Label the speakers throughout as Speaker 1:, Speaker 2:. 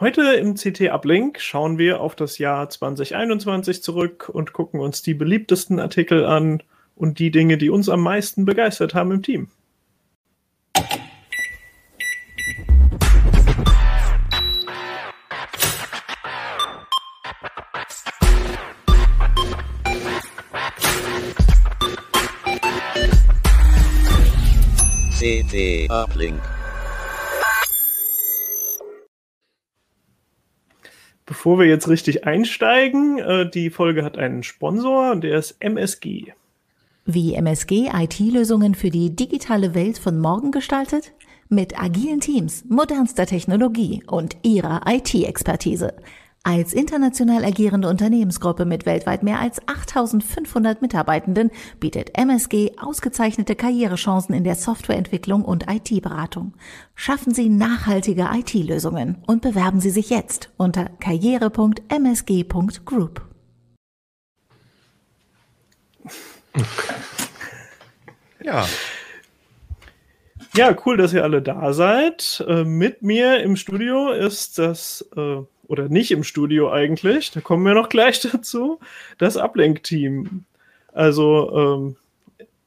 Speaker 1: Heute im CT Uplink schauen wir auf das Jahr 2021 zurück und gucken uns die beliebtesten Artikel an und die Dinge, die uns am meisten begeistert haben im Team.
Speaker 2: CT Uplink.
Speaker 1: Bevor wir jetzt richtig einsteigen, äh, die Folge hat einen Sponsor und der ist MSG.
Speaker 3: Wie MSG IT-Lösungen für die digitale Welt von morgen gestaltet? Mit agilen Teams, modernster Technologie und ihrer IT-Expertise. Als international agierende Unternehmensgruppe mit weltweit mehr als 8500 Mitarbeitenden bietet MSG ausgezeichnete Karrierechancen in der Softwareentwicklung und IT-Beratung. Schaffen Sie nachhaltige IT-Lösungen und bewerben Sie sich jetzt unter karriere.msg.group.
Speaker 1: Ja. Ja, cool, dass ihr alle da seid. Äh, mit mir im Studio ist das äh, oder nicht im Studio eigentlich, da kommen wir noch gleich dazu, das Ablenkteam. Also, ähm,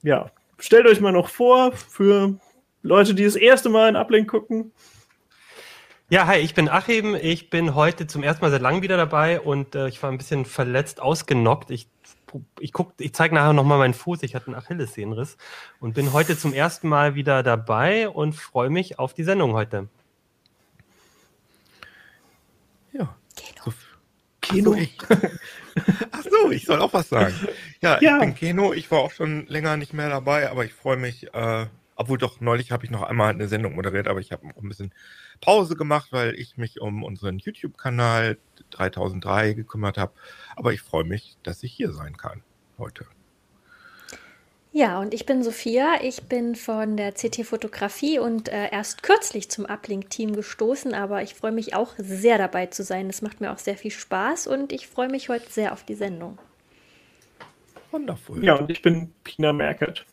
Speaker 1: ja, stellt euch mal noch vor für Leute, die das erste Mal in Ablenk gucken.
Speaker 4: Ja, hi, ich bin Achim. Ich bin heute zum ersten Mal seit langem wieder dabei und äh, ich war ein bisschen verletzt, ausgenockt. Ich, ich, ich zeige nachher nochmal meinen Fuß. Ich hatte einen Achillessehnenriss und bin heute zum ersten Mal wieder dabei und freue mich auf die Sendung heute.
Speaker 5: Ja. Keno. So, Keno. Ach so, ich, ach so, ich soll auch was sagen. Ja, ja, ich bin Keno. Ich war auch schon länger nicht mehr dabei, aber ich freue mich. Äh, obwohl doch neulich habe ich noch einmal eine Sendung moderiert, aber ich habe auch ein bisschen Pause gemacht, weil ich mich um unseren YouTube-Kanal 3003 gekümmert habe. Aber ich freue mich, dass ich hier sein kann heute.
Speaker 6: Ja, und ich bin Sophia. Ich bin von der CT Fotografie und äh, erst kürzlich zum Uplink-Team gestoßen, aber ich freue mich auch sehr dabei zu sein. Es macht mir auch sehr viel Spaß und ich freue mich heute sehr auf die Sendung.
Speaker 1: Wundervoll. Ja, und ich bin Pina Merkert.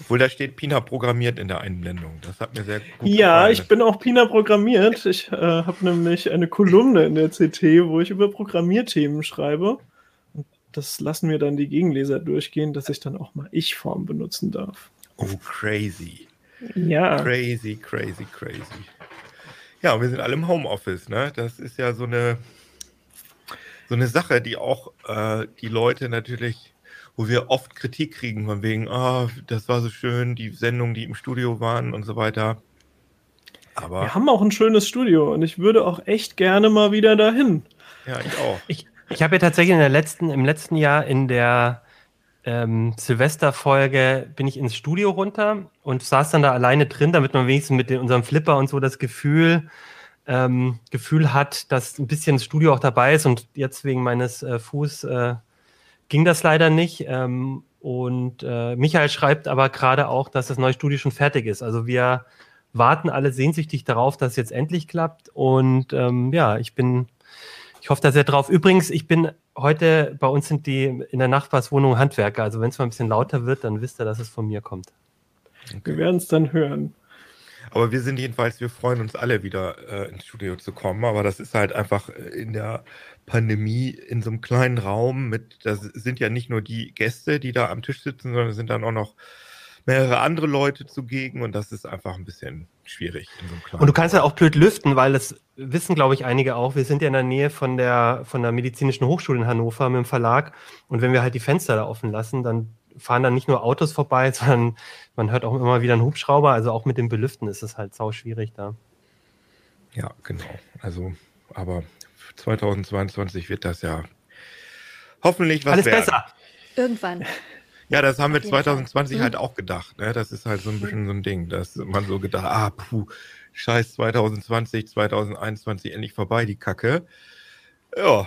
Speaker 5: Obwohl da steht Pina programmiert in der Einblendung. Das hat mir sehr gut
Speaker 1: gefallen. Ja, ich bin auch Pina programmiert. Ich äh, habe nämlich eine Kolumne in der CT, wo ich über Programmierthemen schreibe das lassen wir dann die Gegenleser durchgehen, dass ich dann auch mal Ich-Form benutzen darf.
Speaker 5: Oh, crazy.
Speaker 1: Ja.
Speaker 5: Crazy, crazy, crazy. Ja, wir sind alle im Homeoffice, ne? Das ist ja so eine, so eine Sache, die auch äh, die Leute natürlich, wo wir oft Kritik kriegen, von wegen, ah, oh, das war so schön, die Sendungen, die im Studio waren und so weiter.
Speaker 1: Aber wir haben auch ein schönes Studio und ich würde auch echt gerne mal wieder dahin.
Speaker 5: Ja, ich auch.
Speaker 4: Ich, ich habe ja tatsächlich in der letzten, im letzten Jahr in der ähm, Silvesterfolge bin ich ins Studio runter und saß dann da alleine drin, damit man wenigstens mit den, unserem Flipper und so das Gefühl, ähm, Gefühl hat, dass ein bisschen das Studio auch dabei ist und jetzt wegen meines äh, Fuß äh, ging das leider nicht. Ähm, und äh, Michael schreibt aber gerade auch, dass das neue Studio schon fertig ist. Also wir warten alle sehnsüchtig darauf, dass es jetzt endlich klappt. Und ähm, ja, ich bin ich hoffe da sehr drauf. Übrigens, ich bin heute, bei uns sind die in der Nachbarswohnung Handwerker. Also wenn es mal ein bisschen lauter wird, dann wisst ihr, dass es von mir kommt.
Speaker 1: Okay. Wir werden es dann hören.
Speaker 5: Aber wir sind jedenfalls, wir freuen uns alle wieder äh, ins Studio zu kommen. Aber das ist halt einfach äh, in der Pandemie in so einem kleinen Raum mit, da sind ja nicht nur die Gäste, die da am Tisch sitzen, sondern es sind dann auch noch mehrere andere Leute zugegen und das ist einfach ein bisschen schwierig.
Speaker 4: So und du kannst ja auch blöd lüften, weil das wissen, glaube ich, einige auch. Wir sind ja in der Nähe von der, von der Medizinischen Hochschule in Hannover mit dem Verlag und wenn wir halt die Fenster da offen lassen, dann fahren dann nicht nur Autos vorbei, sondern man hört auch immer wieder einen Hubschrauber. Also auch mit dem Belüften ist es halt sau schwierig da.
Speaker 5: Ja, genau. Also, aber 2022 wird das ja hoffentlich was
Speaker 4: Alles werden. besser.
Speaker 6: Irgendwann.
Speaker 5: Ja, das haben wir 2020 halt auch gedacht. Ne? Das ist halt so ein bisschen so ein Ding, dass man so gedacht, ah, puh, scheiß 2020, 2021 endlich vorbei, die Kacke. Ja.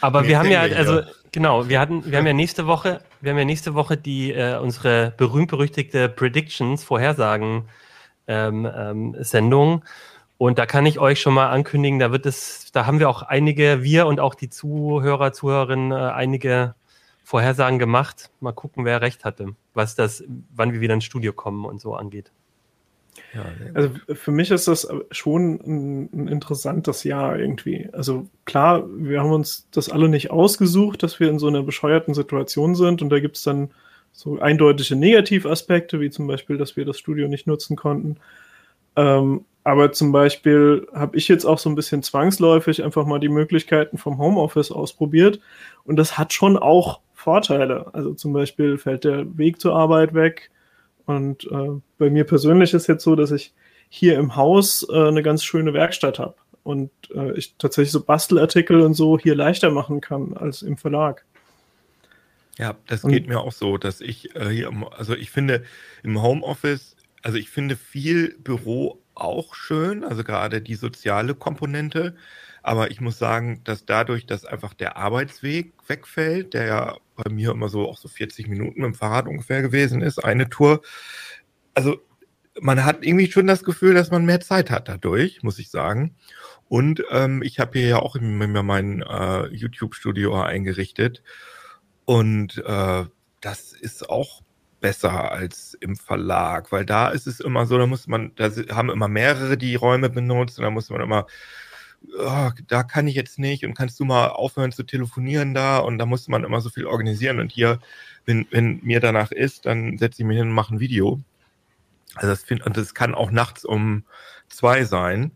Speaker 4: Aber wir haben ja, also genau, wir hatten, wir haben ja nächste Woche, wir haben ja nächste Woche die äh, unsere berühmt-berüchtigte Predictions, Vorhersagen ähm, ähm, Sendung. Und da kann ich euch schon mal ankündigen, da wird es, da haben wir auch einige, wir und auch die Zuhörer, Zuhörerinnen, äh, einige Vorhersagen gemacht. Mal gucken, wer recht hatte, was das, wann wir wieder ins Studio kommen und so angeht.
Speaker 1: Ja, also für mich ist das schon ein, ein, interessantes Jahr irgendwie. Also klar, wir haben uns das alle nicht ausgesucht, dass wir in so einer bescheuerten Situation sind und da gibt es dann so eindeutige Negativaspekte, wie zum Beispiel, dass wir das Studio nicht nutzen konnten. Ähm, aber zum Beispiel habe ich jetzt auch so ein bisschen zwangsläufig einfach mal die Möglichkeiten vom Homeoffice ausprobiert und das hat schon auch Vorteile. Also zum Beispiel fällt der Weg zur Arbeit weg und äh, bei mir persönlich ist jetzt so, dass ich hier im Haus äh, eine ganz schöne Werkstatt habe und äh, ich tatsächlich so Bastelartikel und so hier leichter machen kann als im Verlag.
Speaker 5: Ja, das und, geht mir auch so, dass ich äh, hier, also ich finde im Homeoffice, also ich finde viel Büro auch schön, also gerade die soziale Komponente. Aber ich muss sagen, dass dadurch, dass einfach der Arbeitsweg wegfällt, der ja bei mir immer so auch so 40 Minuten mit dem Fahrrad ungefähr gewesen ist, eine Tour. Also man hat irgendwie schon das Gefühl, dass man mehr Zeit hat dadurch, muss ich sagen. Und ähm, ich habe hier ja auch immer mein äh, YouTube-Studio eingerichtet. Und äh, das ist auch besser als im Verlag, weil da ist es immer so, da muss man, da haben immer mehrere die Räume benutzt und da muss man immer oh, da kann ich jetzt nicht und kannst du mal aufhören zu telefonieren da und da muss man immer so viel organisieren und hier, wenn, wenn mir danach ist, dann setze ich mich hin und mache ein Video. Also das finde und das kann auch nachts um zwei sein.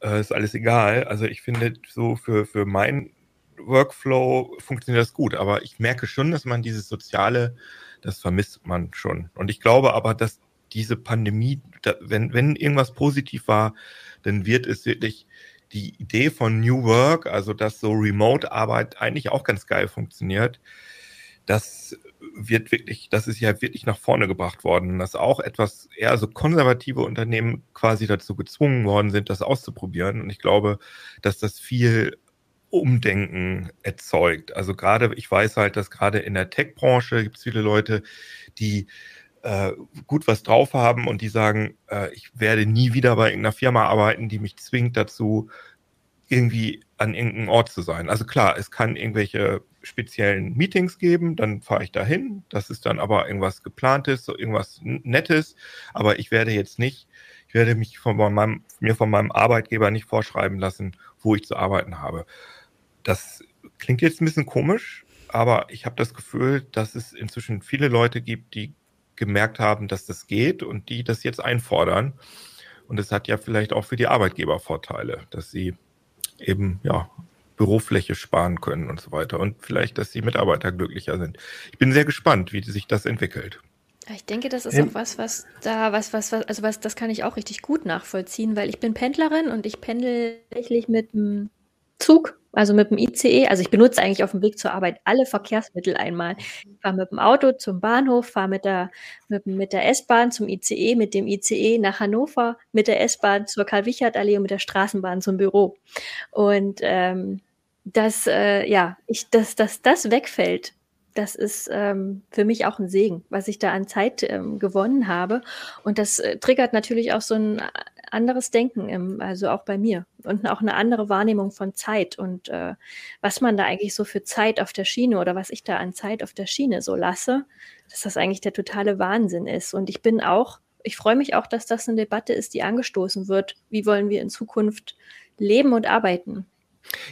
Speaker 5: Äh, ist alles egal. Also ich finde so für, für mein Workflow funktioniert das gut, aber ich merke schon, dass man dieses soziale, das vermisst man schon. Und ich glaube aber, dass diese Pandemie, da, wenn, wenn irgendwas positiv war, dann wird es wirklich die Idee von New Work, also dass so Remote-Arbeit eigentlich auch ganz geil funktioniert, das wird wirklich, das ist ja wirklich nach vorne gebracht worden, dass auch etwas eher so konservative Unternehmen quasi dazu gezwungen worden sind, das auszuprobieren. Und ich glaube, dass das viel Umdenken erzeugt. Also gerade, ich weiß halt, dass gerade in der Tech-Branche gibt es viele Leute, die äh, gut was drauf haben und die sagen, äh, ich werde nie wieder bei irgendeiner Firma arbeiten, die mich zwingt dazu, irgendwie an irgendeinem Ort zu sein. Also klar, es kann irgendwelche speziellen Meetings geben, dann fahre ich dahin. Das ist dann aber irgendwas geplantes, so irgendwas Nettes. Aber ich werde jetzt nicht, ich werde mich von meinem, mir von meinem Arbeitgeber nicht vorschreiben lassen, wo ich zu arbeiten habe. Das klingt jetzt ein bisschen komisch, aber ich habe das Gefühl, dass es inzwischen viele Leute gibt, die gemerkt haben, dass das geht und die das jetzt einfordern. Und es hat ja vielleicht auch für die Arbeitgeber Vorteile, dass sie eben ja Bürofläche sparen können und so weiter und vielleicht, dass die Mitarbeiter glücklicher sind. Ich bin sehr gespannt, wie sich das entwickelt.
Speaker 6: Ich denke, das ist auch was, was da, was, was, was, also was, das kann ich auch richtig gut nachvollziehen, weil ich bin Pendlerin und ich pendel tatsächlich mit dem Zug also mit dem ICE, also ich benutze eigentlich auf dem Weg zur Arbeit alle Verkehrsmittel einmal. Ich fahre mit dem Auto zum Bahnhof, fahre mit der, mit, mit der S-Bahn zum ICE, mit dem ICE nach Hannover, mit der S-Bahn zur Karl-Wichert-Allee und mit der Straßenbahn zum Büro. Und ähm, dass, äh, ja, ich, dass, dass das wegfällt, das ist ähm, für mich auch ein Segen, was ich da an Zeit ähm, gewonnen habe. Und das äh, triggert natürlich auch so ein anderes Denken, im, also auch bei mir und auch eine andere Wahrnehmung von Zeit und äh, was man da eigentlich so für Zeit auf der Schiene oder was ich da an Zeit auf der Schiene so lasse, dass das eigentlich der totale Wahnsinn ist. Und ich bin auch, ich freue mich auch, dass das eine Debatte ist, die angestoßen wird. Wie wollen wir in Zukunft leben und arbeiten?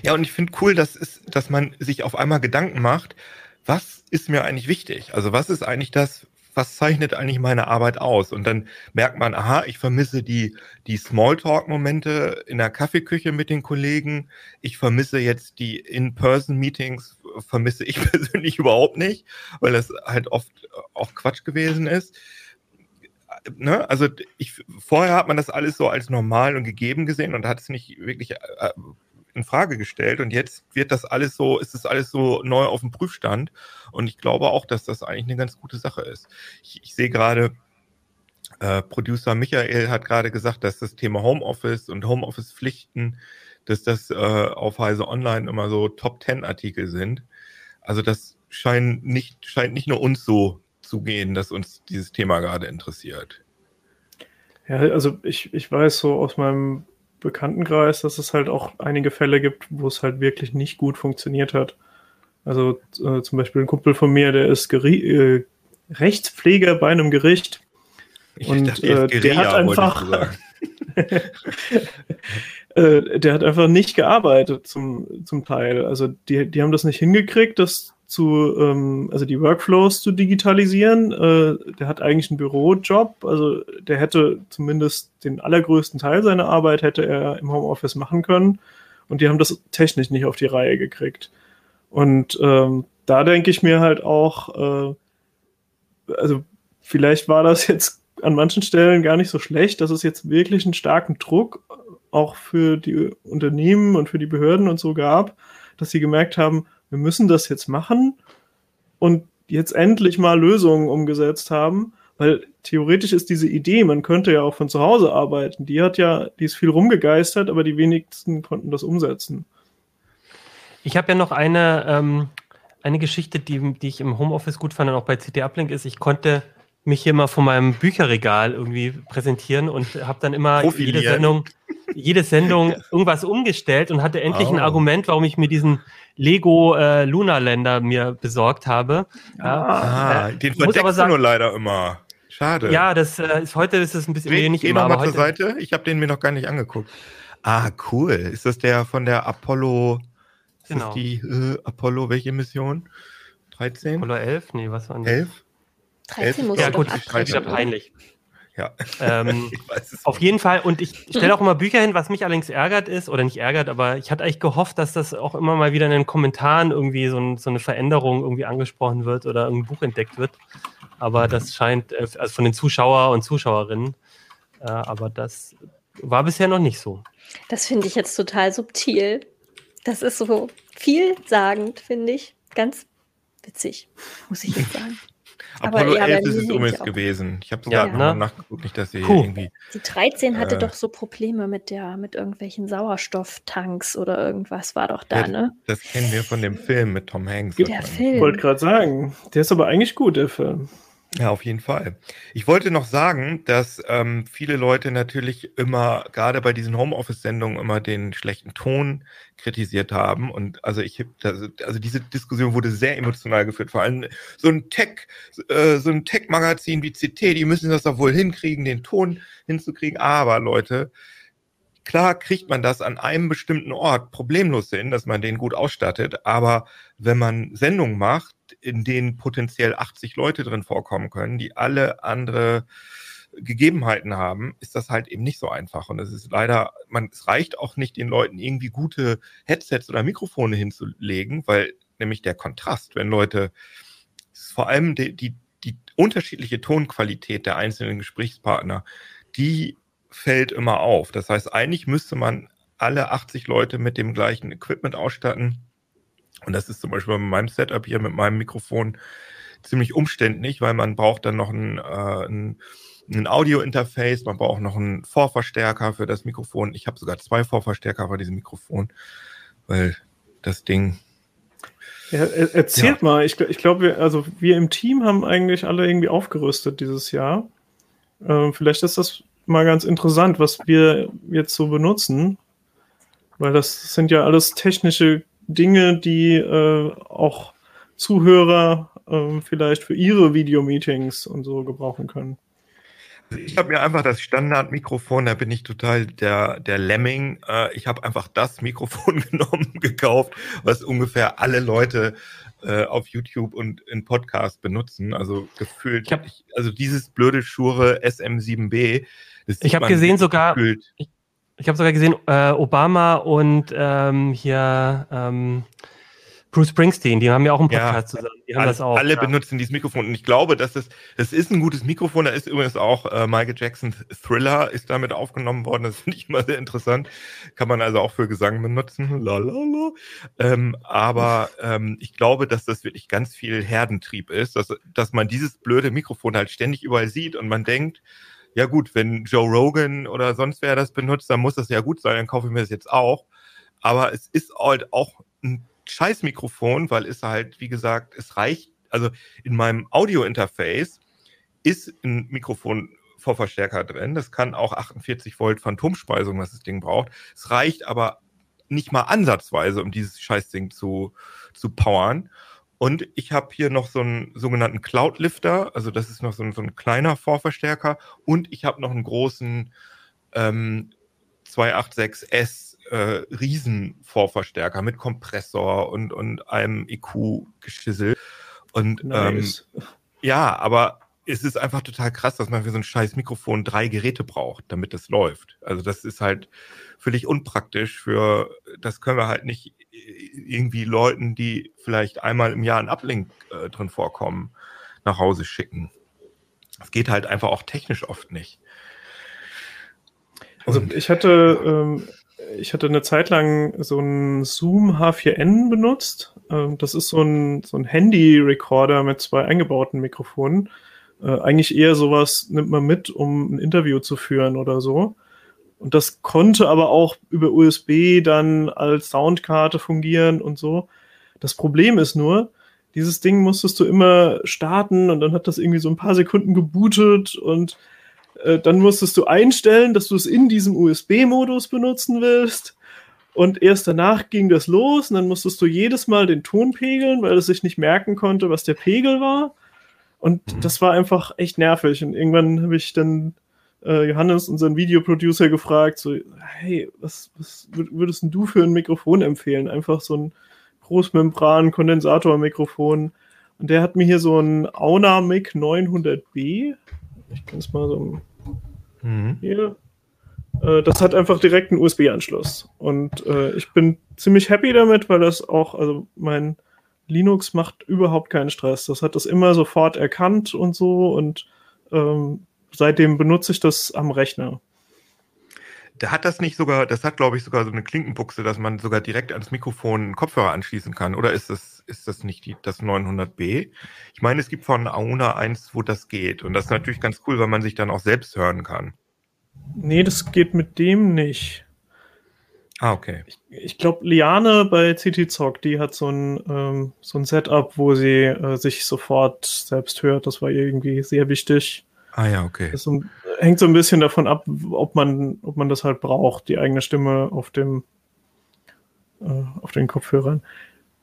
Speaker 5: Ja, und ich finde cool, dass, ist, dass man sich auf einmal Gedanken macht, was ist mir eigentlich wichtig? Also was ist eigentlich das, was zeichnet eigentlich meine Arbeit aus? Und dann merkt man, aha, ich vermisse die, die Smalltalk-Momente in der Kaffeeküche mit den Kollegen. Ich vermisse jetzt die In-Person-Meetings, vermisse ich persönlich überhaupt nicht, weil das halt oft auch Quatsch gewesen ist. Ne? Also ich, vorher hat man das alles so als normal und gegeben gesehen und hat es nicht wirklich äh, in Frage gestellt und jetzt wird das alles so, ist das alles so neu auf dem Prüfstand und ich glaube auch, dass das eigentlich eine ganz gute Sache ist. Ich, ich sehe gerade, äh, Producer Michael hat gerade gesagt, dass das Thema Homeoffice und Homeoffice-Pflichten, dass das äh, auf Heise Online immer so Top-10-Artikel sind. Also das scheint nicht, scheint nicht nur uns so zu gehen, dass uns dieses Thema gerade interessiert.
Speaker 1: Ja, also ich, ich weiß so aus meinem Bekanntenkreis, dass es halt auch einige Fälle gibt, wo es halt wirklich nicht gut funktioniert hat. Also äh, zum Beispiel ein Kumpel von mir, der ist Geri äh, Rechtspfleger bei einem Gericht Ich und dachte, äh, der hat einfach äh, der hat einfach nicht gearbeitet zum, zum Teil. Also die, die haben das nicht hingekriegt, das zu, ähm, also die Workflows zu digitalisieren. Äh, der hat eigentlich einen Bürojob, also der hätte zumindest den allergrößten Teil seiner Arbeit hätte er im Homeoffice machen können. Und die haben das technisch nicht auf die Reihe gekriegt. Und ähm, da denke ich mir halt auch, äh, also vielleicht war das jetzt an manchen Stellen gar nicht so schlecht, dass es jetzt wirklich einen starken Druck auch für die Unternehmen und für die Behörden und so gab, dass sie gemerkt haben, wir müssen das jetzt machen und jetzt endlich mal Lösungen umgesetzt haben, weil theoretisch ist diese Idee, man könnte ja auch von zu Hause arbeiten, die hat ja, die ist viel rumgegeistert, aber die wenigsten konnten das umsetzen.
Speaker 4: Ich habe ja noch eine, ähm, eine Geschichte, die, die ich im Homeoffice gut fand und auch bei CT Uplink ist, ich konnte mich hier mal von meinem Bücherregal irgendwie präsentieren und habe dann immer jede Sendung, jede Sendung irgendwas umgestellt und hatte endlich oh. ein Argument, warum ich mir diesen Lego äh, Länder mir besorgt habe.
Speaker 5: Ja, ah, äh, den verdeckst aber sagen, du nur leider immer. Schade.
Speaker 4: Ja, das äh, ist heute ist es ein bisschen
Speaker 5: Dreh, nicht immer. Noch mal zur Seite. Ich habe den mir noch gar nicht angeguckt. Ah, cool. Ist das der von der Apollo? Ist genau. das die äh, Apollo welche Mission? 13?
Speaker 4: Apollo 11? Nee, was war denn?
Speaker 5: 11?
Speaker 6: 13 muss
Speaker 4: ja, gut, ist wieder peinlich. Ja. Ähm, auf jeden Fall. Und ich stelle auch immer Bücher hin, was mich allerdings ärgert ist, oder nicht ärgert, aber ich hatte eigentlich gehofft, dass das auch immer mal wieder in den Kommentaren irgendwie so, ein, so eine Veränderung irgendwie angesprochen wird oder ein Buch entdeckt wird. Aber das scheint, äh, also von den Zuschauer und Zuschauerinnen, äh, aber das war bisher noch nicht so.
Speaker 6: Das finde ich jetzt total subtil. Das ist so vielsagend, finde ich. Ganz witzig, muss ich jetzt sagen.
Speaker 5: Apollo 11 ist es übrigens gewesen. Ich habe sogar ja, ne? nachgeguckt, nicht, dass sie cool. irgendwie.
Speaker 6: Die 13 hatte äh, doch so Probleme mit der, mit irgendwelchen Sauerstofftanks oder irgendwas war doch da, ja, ne?
Speaker 5: Das kennen wir von dem Film mit Tom Hanks.
Speaker 1: Der Film. Ich wollte gerade sagen, der ist aber eigentlich gut, der Film.
Speaker 5: Ja, auf jeden Fall. Ich wollte noch sagen, dass ähm, viele Leute natürlich immer, gerade bei diesen Homeoffice-Sendungen, immer den schlechten Ton kritisiert haben. Und also ich also, diese Diskussion wurde sehr emotional geführt. Vor allem so ein Tech, äh, so ein Tech-Magazin wie CT, die müssen das doch wohl hinkriegen, den Ton hinzukriegen. Aber Leute, Klar kriegt man das an einem bestimmten Ort problemlos hin, dass man den gut ausstattet, aber wenn man Sendungen macht, in denen potenziell 80 Leute drin vorkommen können, die alle andere Gegebenheiten haben, ist das halt eben nicht so einfach. Und es ist leider, man, es reicht auch nicht, den Leuten irgendwie gute Headsets oder Mikrofone hinzulegen, weil nämlich der Kontrast, wenn Leute, vor allem die, die, die unterschiedliche Tonqualität der einzelnen Gesprächspartner, die fällt immer auf. Das heißt, eigentlich müsste man alle 80 Leute mit dem gleichen Equipment ausstatten. Und das ist zum Beispiel bei meinem Setup hier mit meinem Mikrofon ziemlich umständlich, weil man braucht dann noch ein, äh, ein, ein Audio-Interface, man braucht noch einen Vorverstärker für das Mikrofon. Ich habe sogar zwei Vorverstärker bei diesem Mikrofon, weil das Ding.
Speaker 1: Ja, erzählt ja. mal, ich, ich glaube, wir, also wir im Team haben eigentlich alle irgendwie aufgerüstet dieses Jahr. Ähm, vielleicht ist das mal ganz interessant, was wir jetzt so benutzen, weil das sind ja alles technische Dinge, die äh, auch Zuhörer äh, vielleicht für ihre Videomeetings und so gebrauchen können.
Speaker 5: Also ich habe mir einfach das Standardmikrofon, da bin ich total der, der Lemming. Äh, ich habe einfach das Mikrofon genommen, gekauft, was ungefähr alle Leute äh, auf YouTube und in Podcast benutzen. Also gefühlt, ich hab, also dieses blöde Schure SM7B,
Speaker 4: ich habe gesehen sogar, ich, ich habe sogar gesehen, äh, Obama und ähm, hier ähm, Bruce Springsteen, die haben ja auch einen Podcast
Speaker 5: ja, zusammen. Die haben alle, das auch. Alle ja. benutzen dieses Mikrofon und ich glaube, dass es, das ist ein gutes Mikrofon. Da ist übrigens auch äh, Michael Jacksons Thriller ist damit aufgenommen worden. Das finde ich immer sehr interessant. Kann man also auch für Gesang benutzen. Lalala. Ähm, aber ähm, ich glaube, dass das wirklich ganz viel Herdentrieb ist, dass, dass man dieses blöde Mikrofon halt ständig überall sieht und man denkt, ja gut, wenn Joe Rogan oder sonst wer das benutzt, dann muss das ja gut sein, dann kaufe ich mir das jetzt auch. Aber es ist halt auch ein Scheißmikrofon, weil es halt, wie gesagt, es reicht, also in meinem Audio-Interface ist ein Mikrofon Vorverstärker drin. Das kann auch 48 Volt Phantomspeisung, was das Ding braucht. Es reicht aber nicht mal ansatzweise, um dieses Scheißding zu, zu powern. Und ich habe hier noch so einen sogenannten Cloud Lifter, also das ist noch so ein, so ein kleiner Vorverstärker. Und ich habe noch einen großen ähm, 286S äh, Riesenvorverstärker mit Kompressor und, und einem EQ-Geschissel. Und nice. ähm, ja, aber es ist einfach total krass, dass man für so ein scheiß Mikrofon drei Geräte braucht, damit das läuft. Also das ist halt völlig unpraktisch für, das können wir halt nicht irgendwie Leuten, die vielleicht einmal im Jahr ein Uplink äh, drin vorkommen, nach Hause schicken. Das geht halt einfach auch technisch oft nicht.
Speaker 1: Also ich hatte, ähm, ich hatte eine Zeit lang so ein Zoom H4n benutzt. Ähm, das ist so ein, so ein Handy-Recorder mit zwei eingebauten Mikrofonen. Äh, eigentlich eher sowas nimmt man mit, um ein Interview zu führen oder so. Und das konnte aber auch über USB dann als Soundkarte fungieren und so. Das Problem ist nur, dieses Ding musstest du immer starten und dann hat das irgendwie so ein paar Sekunden gebootet und äh, dann musstest du einstellen, dass du es in diesem USB-Modus benutzen willst. Und erst danach ging das los und dann musstest du jedes Mal den Ton pegeln, weil es sich nicht merken konnte, was der Pegel war. Und mhm. das war einfach echt nervig. Und irgendwann habe ich dann äh, Johannes, unseren Videoproducer, gefragt, so, hey, was, was würdest du für ein Mikrofon empfehlen? Einfach so ein Großmembran-Kondensatormikrofon. Und der hat mir hier so ein Auna Mic 900B. Ich kann es mal so mhm. hier. Äh, das hat einfach direkt einen USB-Anschluss. Und äh, ich bin ziemlich happy damit, weil das auch, also mein Linux macht überhaupt keinen Stress. Das hat das immer sofort erkannt und so. Und ähm, seitdem benutze ich das am Rechner.
Speaker 5: Der hat das nicht sogar, das hat glaube ich sogar so eine Klinkenbuchse, dass man sogar direkt ans Mikrofon einen Kopfhörer anschließen kann. Oder ist das, ist das nicht die, das 900B? Ich meine, es gibt von Auna eins, wo das geht. Und das ist natürlich ganz cool, weil man sich dann auch selbst hören kann.
Speaker 1: Nee, das geht mit dem nicht.
Speaker 5: Ah, okay.
Speaker 1: Ich, ich glaube, Liane bei CT Zock, die hat so ein, ähm, so ein Setup, wo sie äh, sich sofort selbst hört. Das war irgendwie sehr wichtig.
Speaker 5: Ah ja, okay.
Speaker 1: Das hängt so ein bisschen davon ab, ob man, ob man das halt braucht, die eigene Stimme auf dem äh, auf den Kopfhörern.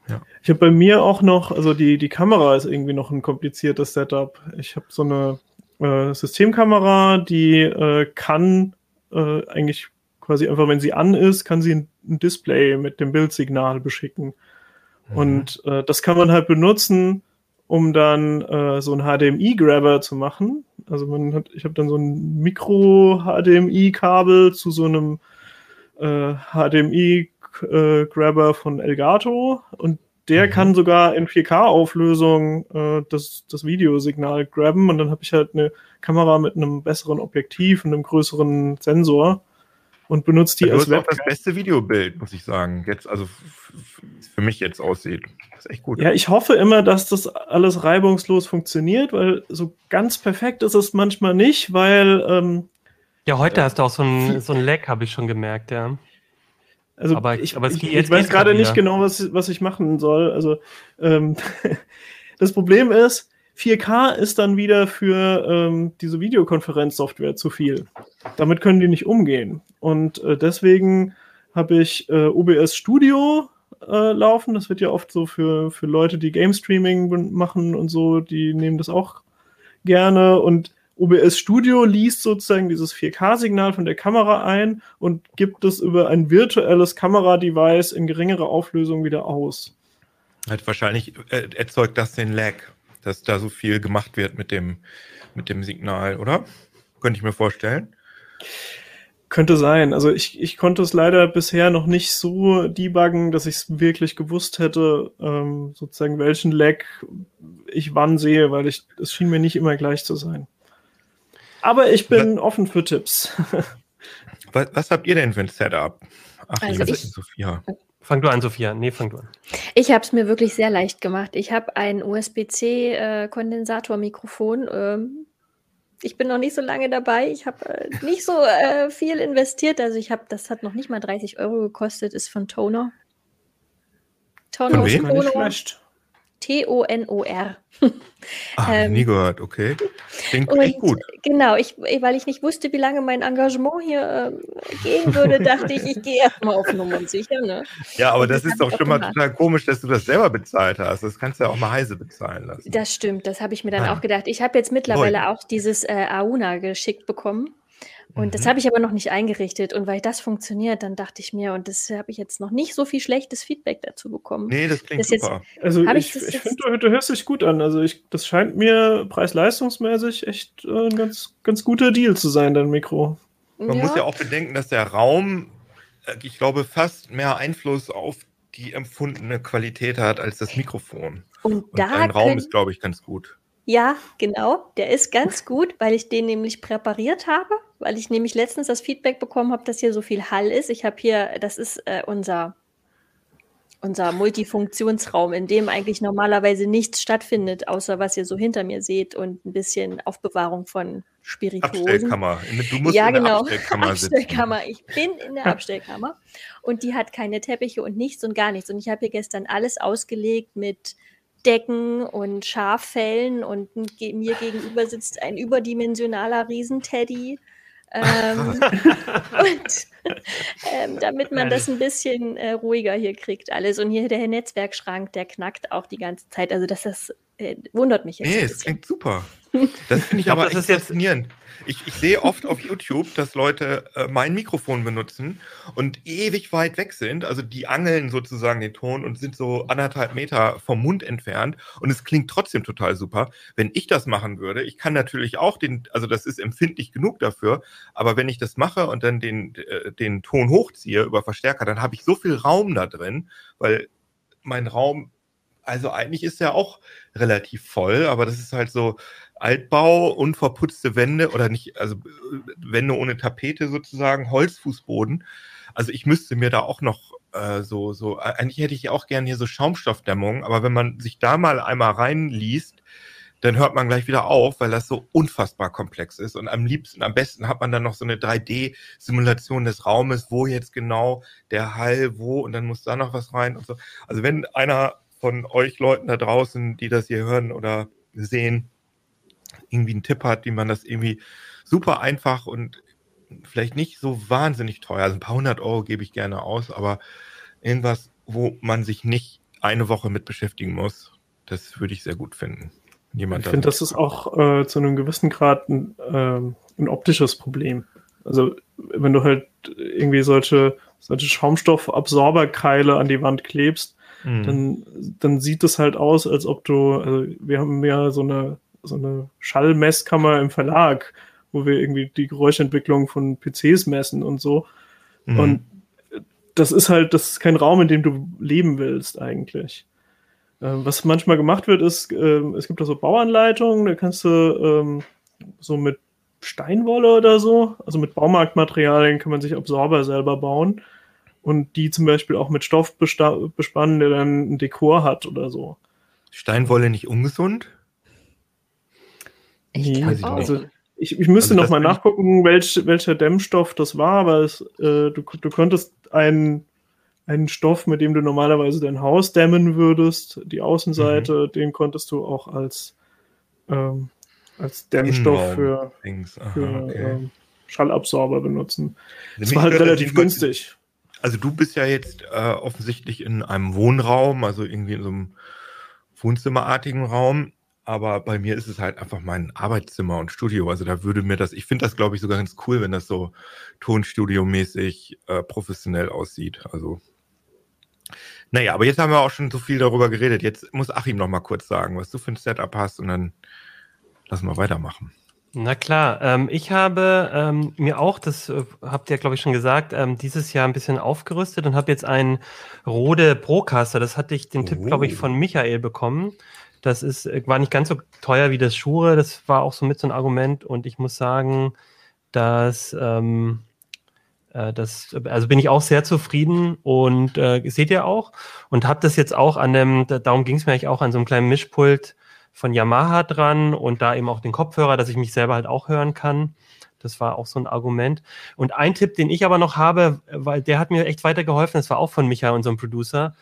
Speaker 1: Ja. Ich habe bei mir auch noch, also die, die Kamera ist irgendwie noch ein kompliziertes Setup. Ich habe so eine äh, Systemkamera, die äh, kann äh, eigentlich quasi einfach, wenn sie an ist, kann sie ein, Display mit dem Bildsignal beschicken. Mhm. Und äh, das kann man halt benutzen, um dann äh, so ein HDMI-Grabber zu machen. Also man hat, ich habe dann so ein Mikro-HDMI-Kabel zu so einem äh, HDMI-Grabber äh, von Elgato und der mhm. kann sogar in 4K-Auflösung äh, das, das Videosignal grabben und dann habe ich halt eine Kamera mit einem besseren Objektiv und einem größeren Sensor und benutzt die
Speaker 5: ja, als Webcam. Das beste Videobild, muss ich sagen. Jetzt, also für mich jetzt aussieht. Das ist echt gut.
Speaker 1: Ja, ich hoffe immer, dass das alles reibungslos funktioniert, weil so ganz perfekt ist es manchmal nicht, weil. Ähm,
Speaker 4: ja, heute äh, hast du auch so ein, so ein Lag, habe ich schon gemerkt, ja.
Speaker 1: Also aber, ich, aber ich, ich weiß gerade nicht genau, was, was ich machen soll. Also ähm, das Problem ist, 4K ist dann wieder für ähm, diese Videokonferenzsoftware zu viel. Damit können die nicht umgehen. Und äh, deswegen habe ich äh, OBS Studio äh, laufen. Das wird ja oft so für, für Leute, die Game Streaming machen und so, die nehmen das auch gerne. Und OBS Studio liest sozusagen dieses 4K-Signal von der Kamera ein und gibt es über ein virtuelles Kameradevice in geringerer Auflösung wieder aus.
Speaker 5: Halt wahrscheinlich äh, erzeugt das den Lag dass da so viel gemacht wird mit dem, mit dem Signal, oder? Könnte ich mir vorstellen.
Speaker 1: Könnte sein. Also ich, ich konnte es leider bisher noch nicht so debuggen, dass ich es wirklich gewusst hätte, ähm, sozusagen welchen Lag ich wann sehe, weil ich es schien mir nicht immer gleich zu sein. Aber ich bin was, offen für Tipps.
Speaker 5: was, was, habt ihr denn für ein Setup?
Speaker 6: Ach, also ich,
Speaker 4: Sophia. Fang du an, Sophia. Nee, fang du an.
Speaker 6: Ich habe es mir wirklich sehr leicht gemacht. Ich habe ein USB-C-Kondensatormikrofon. Äh, ähm, ich bin noch nicht so lange dabei. Ich habe äh, nicht so äh, viel investiert. Also ich habe, das hat noch nicht mal 30 Euro gekostet, ist von Toner.
Speaker 5: Toner von wem? Toner.
Speaker 6: T-O-N-O-R.
Speaker 5: Ah, ähm, nie gehört, okay.
Speaker 6: Klingt und, echt gut. Genau, ich, weil ich nicht wusste, wie lange mein Engagement hier äh, gehen würde, dachte ich, ich gehe erstmal auf Nummer sicher. Ne?
Speaker 5: Ja, aber das, das ist doch schon mal total komisch, dass du das selber bezahlt hast. Das kannst du ja auch mal heise bezahlen lassen.
Speaker 6: Das stimmt, das habe ich mir dann ah. auch gedacht. Ich habe jetzt mittlerweile Boy. auch dieses äh, Auna geschickt bekommen. Und mhm. das habe ich aber noch nicht eingerichtet. Und weil das funktioniert, dann dachte ich mir, und das habe ich jetzt noch nicht so viel schlechtes Feedback dazu bekommen.
Speaker 5: Nee, das klingt das super.
Speaker 1: Jetzt, also ich, ich, ich finde, du, du, hörst dich gut an. Also ich, das scheint mir preis-leistungsmäßig echt äh, ein ganz, ganz guter Deal zu sein, dein Mikro.
Speaker 5: Man ja. muss ja auch bedenken, dass der Raum, äh, ich glaube, fast mehr Einfluss auf die empfundene Qualität hat als das Mikrofon.
Speaker 6: Und, und da ein
Speaker 5: Raum ist, glaube ich, ganz gut.
Speaker 6: Ja, genau. Der ist ganz gut, weil ich den nämlich präpariert habe, weil ich nämlich letztens das Feedback bekommen habe, dass hier so viel Hall ist. Ich habe hier, das ist äh, unser, unser Multifunktionsraum, in dem eigentlich normalerweise nichts stattfindet, außer was ihr so hinter mir seht und ein bisschen Aufbewahrung von Spirituosen.
Speaker 5: Abstellkammer.
Speaker 6: Du musst ja, in der genau. Abstellkammer, Abstellkammer. Ich bin in der Abstellkammer und die hat keine Teppiche und nichts und gar nichts. Und ich habe hier gestern alles ausgelegt mit Decken und Schaffellen und mir gegenüber sitzt ein überdimensionaler Riesenteddy. Ähm, und ähm, damit man das ein bisschen äh, ruhiger hier kriegt, alles. Und hier der Netzwerkschrank, der knackt auch die ganze Zeit. Also das, das äh, wundert mich
Speaker 5: jetzt. Nee, es klingt super. Das finde ich, ich aber das ist faszinierend. Ich, ich sehe oft auf YouTube, dass Leute äh, mein Mikrofon benutzen und ewig weit weg sind. Also die angeln sozusagen den Ton und sind so anderthalb Meter vom Mund entfernt. Und es klingt trotzdem total super. Wenn ich das machen würde, ich kann natürlich auch den, also das ist empfindlich genug dafür, aber wenn ich das mache und dann den, äh, den Ton hochziehe über Verstärker, dann habe ich so viel Raum da drin, weil mein Raum also eigentlich ist er auch relativ voll, aber das ist halt so Altbau, unverputzte Wände oder nicht, also Wände ohne Tapete sozusagen, Holzfußboden. Also ich müsste mir da auch noch äh, so, so, eigentlich hätte ich auch gerne hier so Schaumstoffdämmung, aber wenn man sich da mal einmal reinliest, dann hört man gleich wieder auf, weil das so unfassbar komplex ist. Und am liebsten, am besten hat man dann noch so eine 3D-Simulation des Raumes, wo jetzt genau der Hall, wo, und dann muss da noch was rein und so. Also wenn einer von euch Leuten da draußen, die das hier hören oder sehen, irgendwie einen Tipp hat, wie man das irgendwie super einfach und vielleicht nicht so wahnsinnig teuer, also ein paar hundert Euro gebe ich gerne aus, aber irgendwas, wo man sich nicht eine Woche mit beschäftigen muss, das würde ich sehr gut finden.
Speaker 1: Jemand ich finde, das ist auch äh, zu einem gewissen Grad ein, äh, ein optisches Problem. Also wenn du halt irgendwie solche, solche Schaumstoffabsorberkeile an die Wand klebst, mhm. dann, dann sieht es halt aus, als ob du, also wir haben ja so eine, so eine Schallmesskammer im Verlag, wo wir irgendwie die Geräuschentwicklung von PCs messen und so. Mhm. Und das ist halt, das ist kein Raum, in dem du leben willst eigentlich. Ähm, was manchmal gemacht wird, ist, ähm, es gibt da so Bauanleitungen, da kannst du ähm, so mit Steinwolle oder so, also mit Baumarktmaterialien kann man sich Absorber selber bauen und die zum Beispiel auch mit Stoff bespannen, der dann ein Dekor hat oder so.
Speaker 5: Steinwolle nicht ungesund?
Speaker 1: Ich nee, also ich, ich müsste also noch mal nachgucken, welch, welcher Dämmstoff das war, aber es, äh, du, du könntest einen, einen Stoff, mit dem du normalerweise dein Haus dämmen würdest, die Außenseite, mhm. den konntest du auch als, ähm, als Dämmstoff für, Aha, für okay. ähm, Schallabsorber benutzen. Das war halt relativ günstig.
Speaker 5: Also du bist ja jetzt äh, offensichtlich in einem Wohnraum, also irgendwie in so einem Wohnzimmerartigen Raum. Aber bei mir ist es halt einfach mein Arbeitszimmer und Studio. Also da würde mir das, ich finde das, glaube ich, sogar ganz cool, wenn das so Tonstudio-mäßig äh, professionell aussieht. Also, naja, aber jetzt haben wir auch schon so viel darüber geredet. Jetzt muss Achim noch mal kurz sagen, was du für ein Setup hast und dann lassen wir weitermachen.
Speaker 4: Na klar, ähm, ich habe ähm, mir auch, das äh, habt ihr glaube ich schon gesagt, ähm, dieses Jahr ein bisschen aufgerüstet und habe jetzt einen Rode Procaster. Das hatte ich den oh. Tipp glaube ich von Michael bekommen. Das ist äh, war nicht ganz so teuer wie das Schure. Das war auch so mit so ein Argument und ich muss sagen, dass ähm, äh, das, also bin ich auch sehr zufrieden und äh, seht ihr auch und habe das jetzt auch an dem, darum ging es mir eigentlich auch an so einem kleinen Mischpult von Yamaha dran und da eben auch den Kopfhörer, dass ich mich selber halt auch hören kann. Das war auch so ein Argument. Und ein Tipp, den ich aber noch habe, weil der hat mir echt weitergeholfen, das war auch von Michael, unserem Producer,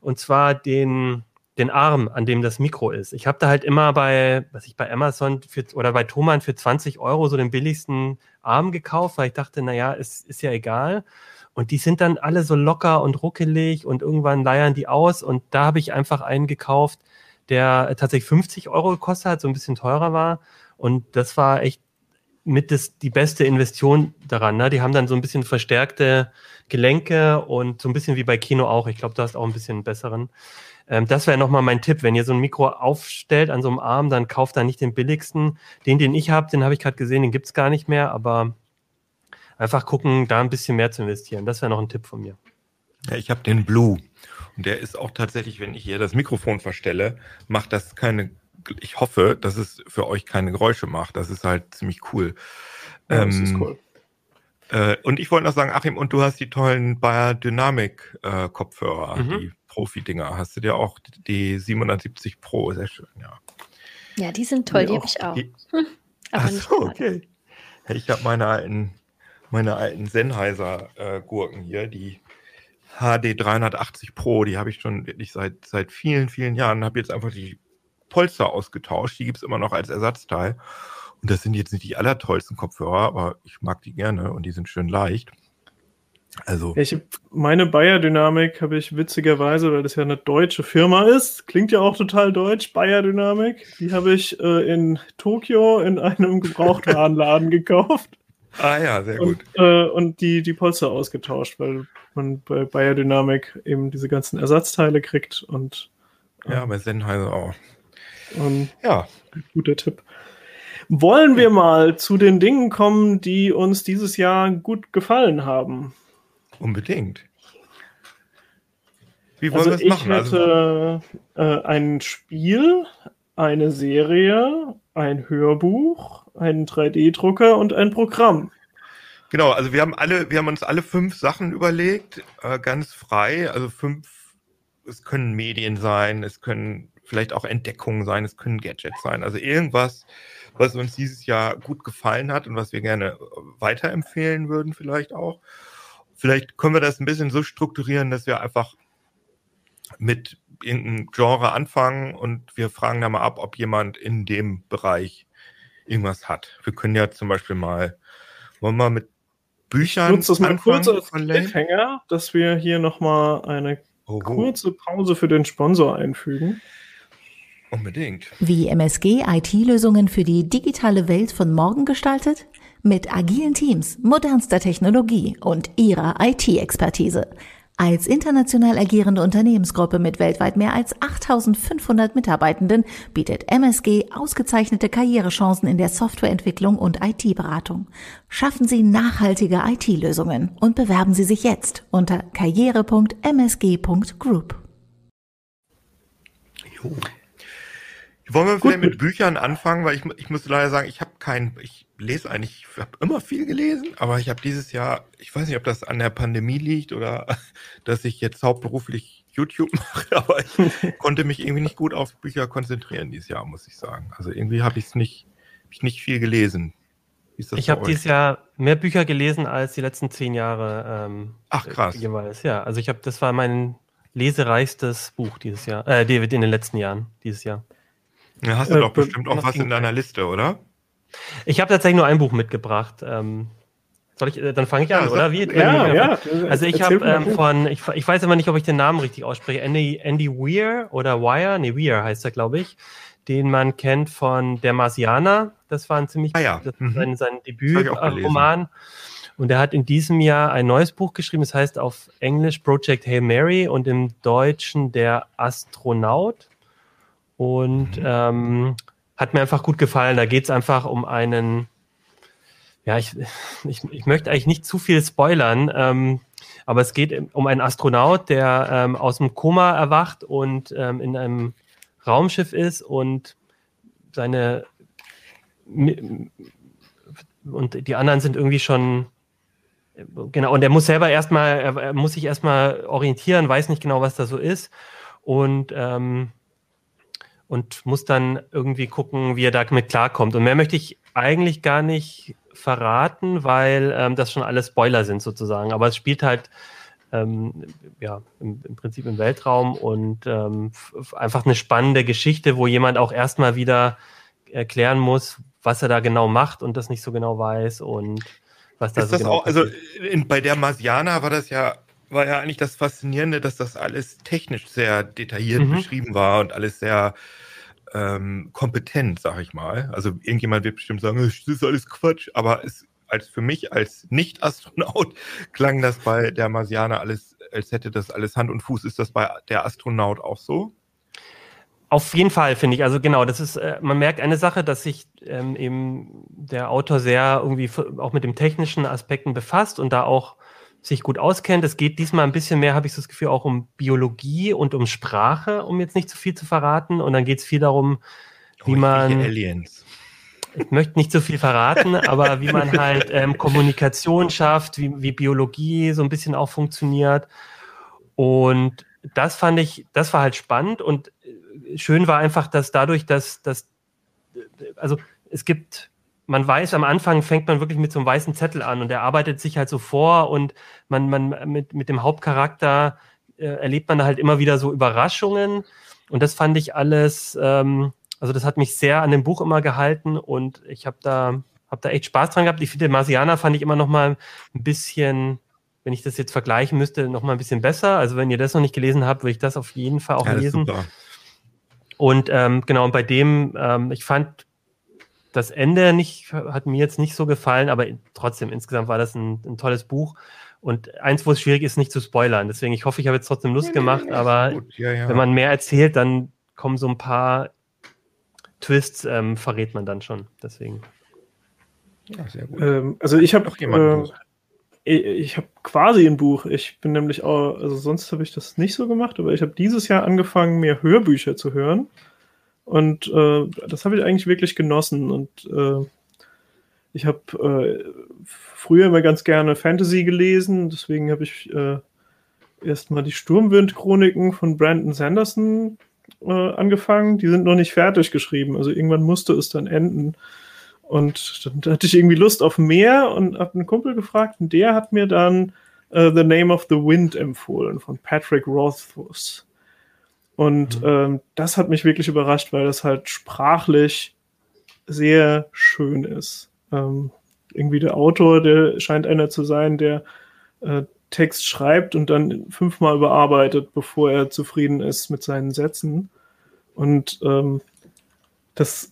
Speaker 4: und zwar den, den Arm, an dem das Mikro ist. Ich habe da halt immer bei, was ich bei Amazon für, oder bei Thomann für 20 Euro so den billigsten Arm gekauft, weil ich dachte, naja, es ist ja egal. Und die sind dann alle so locker und ruckelig und irgendwann leiern die aus. Und da habe ich einfach einen gekauft, der tatsächlich 50 Euro gekostet hat, so ein bisschen teurer war. Und das war echt mit das, die beste Investition daran. Ne? Die haben dann so ein bisschen verstärkte Gelenke und so ein bisschen wie bei Kino auch. Ich glaube, du hast auch ein bisschen besseren. Ähm, das wäre nochmal mein Tipp. Wenn ihr so ein Mikro aufstellt an so einem Arm, dann kauft da nicht den billigsten. Den, den ich habe, den habe ich gerade gesehen, den gibt es gar nicht mehr, aber einfach gucken, da ein bisschen mehr zu investieren. Das wäre noch ein Tipp von mir.
Speaker 5: Ja, ich habe den Blue. Und der ist auch tatsächlich, wenn ich hier das Mikrofon verstelle, macht das keine, ich hoffe, dass es für euch keine Geräusche macht. Das ist halt ziemlich cool. Ja, das ist ähm, cool. Äh, und ich wollte noch sagen, Achim, und du hast die tollen Bayer Dynamic äh, Kopfhörer, mhm. die Profi-Dinger. Hast du dir auch die 770 Pro? Sehr schön, ja.
Speaker 6: Ja, die sind toll, die, die habe ich auch. Die,
Speaker 5: hm, aber Ach so, okay. Ich habe meine alten, meine alten Sennheiser-Gurken äh, hier, die HD 380 Pro, die habe ich schon wirklich seit, seit vielen, vielen Jahren. Habe jetzt einfach die Polster ausgetauscht. Die gibt es immer noch als Ersatzteil. Und das sind jetzt nicht die allertollsten Kopfhörer, aber ich mag die gerne und die sind schön leicht. Also.
Speaker 1: Ich, meine Bayer-Dynamik habe ich witzigerweise, weil das ja eine deutsche Firma ist, klingt ja auch total deutsch, Bayer-Dynamik, die habe ich äh, in Tokio in einem Gebrauchtwarenladen gekauft.
Speaker 5: Ah ja, sehr
Speaker 1: gut. Und, äh, und die, die Polster ausgetauscht, weil man bei Bayer Dynamik eben diese ganzen Ersatzteile kriegt und.
Speaker 5: Äh, ja, bei Sennheiser auch.
Speaker 1: Und, ja. Guter Tipp. Wollen wir mal zu den Dingen kommen, die uns dieses Jahr gut gefallen haben?
Speaker 5: Unbedingt.
Speaker 1: Wie wollen also wir das machen? Ich also hätte also, äh, ein Spiel, eine Serie, ein Hörbuch, einen 3D-Drucker und ein Programm.
Speaker 5: Genau, also wir haben alle, wir haben uns alle fünf Sachen überlegt, äh, ganz frei. Also fünf, es können Medien sein, es können vielleicht auch Entdeckungen sein, es können Gadgets sein. Also irgendwas, was uns dieses Jahr gut gefallen hat und was wir gerne weiterempfehlen würden, vielleicht auch. Vielleicht können wir das ein bisschen so strukturieren, dass wir einfach mit irgendeinem Genre anfangen und wir fragen da mal ab, ob jemand in dem Bereich irgendwas hat. Wir können ja zum Beispiel mal, wollen wir mit Büchern. Ich
Speaker 1: nutze das mal kurz als Cliffhanger, dass wir hier nochmal eine oh, kurze Pause für den Sponsor einfügen.
Speaker 5: Unbedingt.
Speaker 3: Wie MSG IT-Lösungen für die digitale Welt von morgen gestaltet? Mit agilen Teams, modernster Technologie und ihrer IT-Expertise. Als international agierende Unternehmensgruppe mit weltweit mehr als 8500 Mitarbeitenden bietet MSG ausgezeichnete Karrierechancen in der Softwareentwicklung und IT-Beratung. Schaffen Sie nachhaltige IT-Lösungen und bewerben Sie sich jetzt unter karriere.msg.group.
Speaker 5: Jo. Wollen wir vielleicht mit Büchern anfangen, weil ich, ich muss leider sagen, ich habe keinen, ich lese eigentlich, ich habe immer viel gelesen, aber ich habe dieses Jahr, ich weiß nicht, ob das an der Pandemie liegt oder dass ich jetzt hauptberuflich YouTube mache, aber ich konnte mich irgendwie nicht gut auf Bücher konzentrieren dieses Jahr, muss ich sagen. Also irgendwie habe ich es nicht, ich nicht viel gelesen.
Speaker 4: ich habe dieses Jahr mehr Bücher gelesen als die letzten zehn Jahre. Ähm,
Speaker 5: Ach krass.
Speaker 4: Jeweils, ja. Also ich habe, das war mein lesereichstes Buch dieses Jahr, äh, in den letzten Jahren, dieses Jahr.
Speaker 5: Ja, hast du äh, doch bestimmt auch was in deiner Liste, oder?
Speaker 4: Ich habe tatsächlich nur ein Buch mitgebracht. Ähm, soll ich, äh, dann fange ich an, ja, oder? Wie?
Speaker 1: Ja, ja.
Speaker 4: Also ich habe ähm, von, ich, ich weiß immer nicht, ob ich den Namen richtig ausspreche, Andy, Andy Weir oder Wire, nee, Weir heißt er, glaube ich, den man kennt von Der Marsianer. Das war ein ziemlich,
Speaker 5: ah, ja.
Speaker 4: das mhm. sein, sein Debütroman. Und er hat in diesem Jahr ein neues Buch geschrieben, das heißt auf Englisch Project Hail Mary und im Deutschen Der Astronaut. Und mhm. ähm, hat mir einfach gut gefallen. Da geht es einfach um einen, ja, ich, ich, ich möchte eigentlich nicht zu viel spoilern, ähm, aber es geht um einen Astronaut, der ähm, aus dem Koma erwacht und ähm, in einem Raumschiff ist und seine und die anderen sind irgendwie schon genau und er muss selber erstmal er, muss sich erstmal orientieren, weiß nicht genau, was da so ist und ähm, und muss dann irgendwie gucken, wie er damit klarkommt. Und mehr möchte ich eigentlich gar nicht verraten, weil ähm, das schon alles Spoiler sind sozusagen. Aber es spielt halt ähm, ja, im, im, Prinzip im Weltraum und ähm, einfach eine spannende Geschichte, wo jemand auch erstmal wieder erklären muss, was er da genau macht und das nicht so genau weiß und was da
Speaker 5: ist
Speaker 4: so
Speaker 5: das
Speaker 4: genau
Speaker 5: auch, also in, bei der Marsianer war das ja war ja eigentlich das Faszinierende, dass das alles technisch sehr detailliert mhm. beschrieben war und alles sehr ähm, kompetent, sag ich mal. Also irgendjemand wird bestimmt sagen, das ist alles Quatsch, aber es als für mich als Nicht-Astronaut klang das bei der Marsianer alles, als hätte das alles Hand und Fuß. Ist das bei der Astronaut auch so?
Speaker 4: Auf jeden Fall, finde ich. Also genau, das ist, äh, man merkt eine Sache, dass sich ähm, eben der Autor sehr irgendwie auch mit den technischen Aspekten befasst und da auch sich gut auskennt. Es geht diesmal ein bisschen mehr, habe ich so das Gefühl, auch um Biologie und um Sprache, um jetzt nicht zu viel zu verraten. Und dann geht es viel darum, wie oh, man.
Speaker 5: Aliens
Speaker 4: ich möchte nicht so viel verraten, aber wie man halt ähm, Kommunikation schafft, wie, wie Biologie so ein bisschen auch funktioniert. Und das fand ich, das war halt spannend und äh, schön war einfach, dass dadurch, dass, dass also es gibt, man weiß, am Anfang fängt man wirklich mit so einem weißen Zettel an und er arbeitet sich halt so vor und man, man mit, mit dem Hauptcharakter äh, erlebt man halt immer wieder so Überraschungen und das fand ich alles, ähm, also das hat mich sehr an dem Buch immer gehalten und ich habe da, hab da echt Spaß dran gehabt. Ich finde, Marsianer fand ich immer noch mal ein bisschen, wenn ich das jetzt vergleichen müsste, noch mal ein bisschen besser. Also wenn ihr das noch nicht gelesen habt, würde ich das auf jeden Fall auch ja, lesen. Und ähm, genau, und bei dem, ähm, ich fand das Ende nicht, hat mir jetzt nicht so gefallen, aber trotzdem, insgesamt war das ein, ein tolles Buch. Und eins, wo es schwierig ist, nicht zu spoilern. Deswegen, ich hoffe, ich habe jetzt trotzdem Lust gemacht, aber ja, ja. wenn man mehr erzählt, dann kommen so ein paar Twists ähm, verrät man dann schon. Deswegen.
Speaker 1: Ja, sehr gut. Ähm, also ich habe äh, ich habe quasi ein Buch. Ich bin nämlich auch, also sonst habe ich das nicht so gemacht, aber ich habe dieses Jahr angefangen, mir Hörbücher zu hören. Und äh, das habe ich eigentlich wirklich genossen. Und äh, ich habe äh, früher immer ganz gerne Fantasy gelesen, deswegen habe ich äh, erstmal die Sturmwind-Chroniken von Brandon Sanderson äh, angefangen. Die sind noch nicht fertig geschrieben. Also irgendwann musste es dann enden. Und dann hatte ich irgendwie Lust auf mehr und habe einen Kumpel gefragt und der hat mir dann uh, The Name of the Wind empfohlen von Patrick Rothfuss. Und mhm. ähm, das hat mich wirklich überrascht, weil das halt sprachlich sehr schön ist. Ähm, irgendwie der Autor, der scheint einer zu sein, der äh, Text schreibt und dann fünfmal überarbeitet, bevor er zufrieden ist mit seinen Sätzen. Und ähm, das,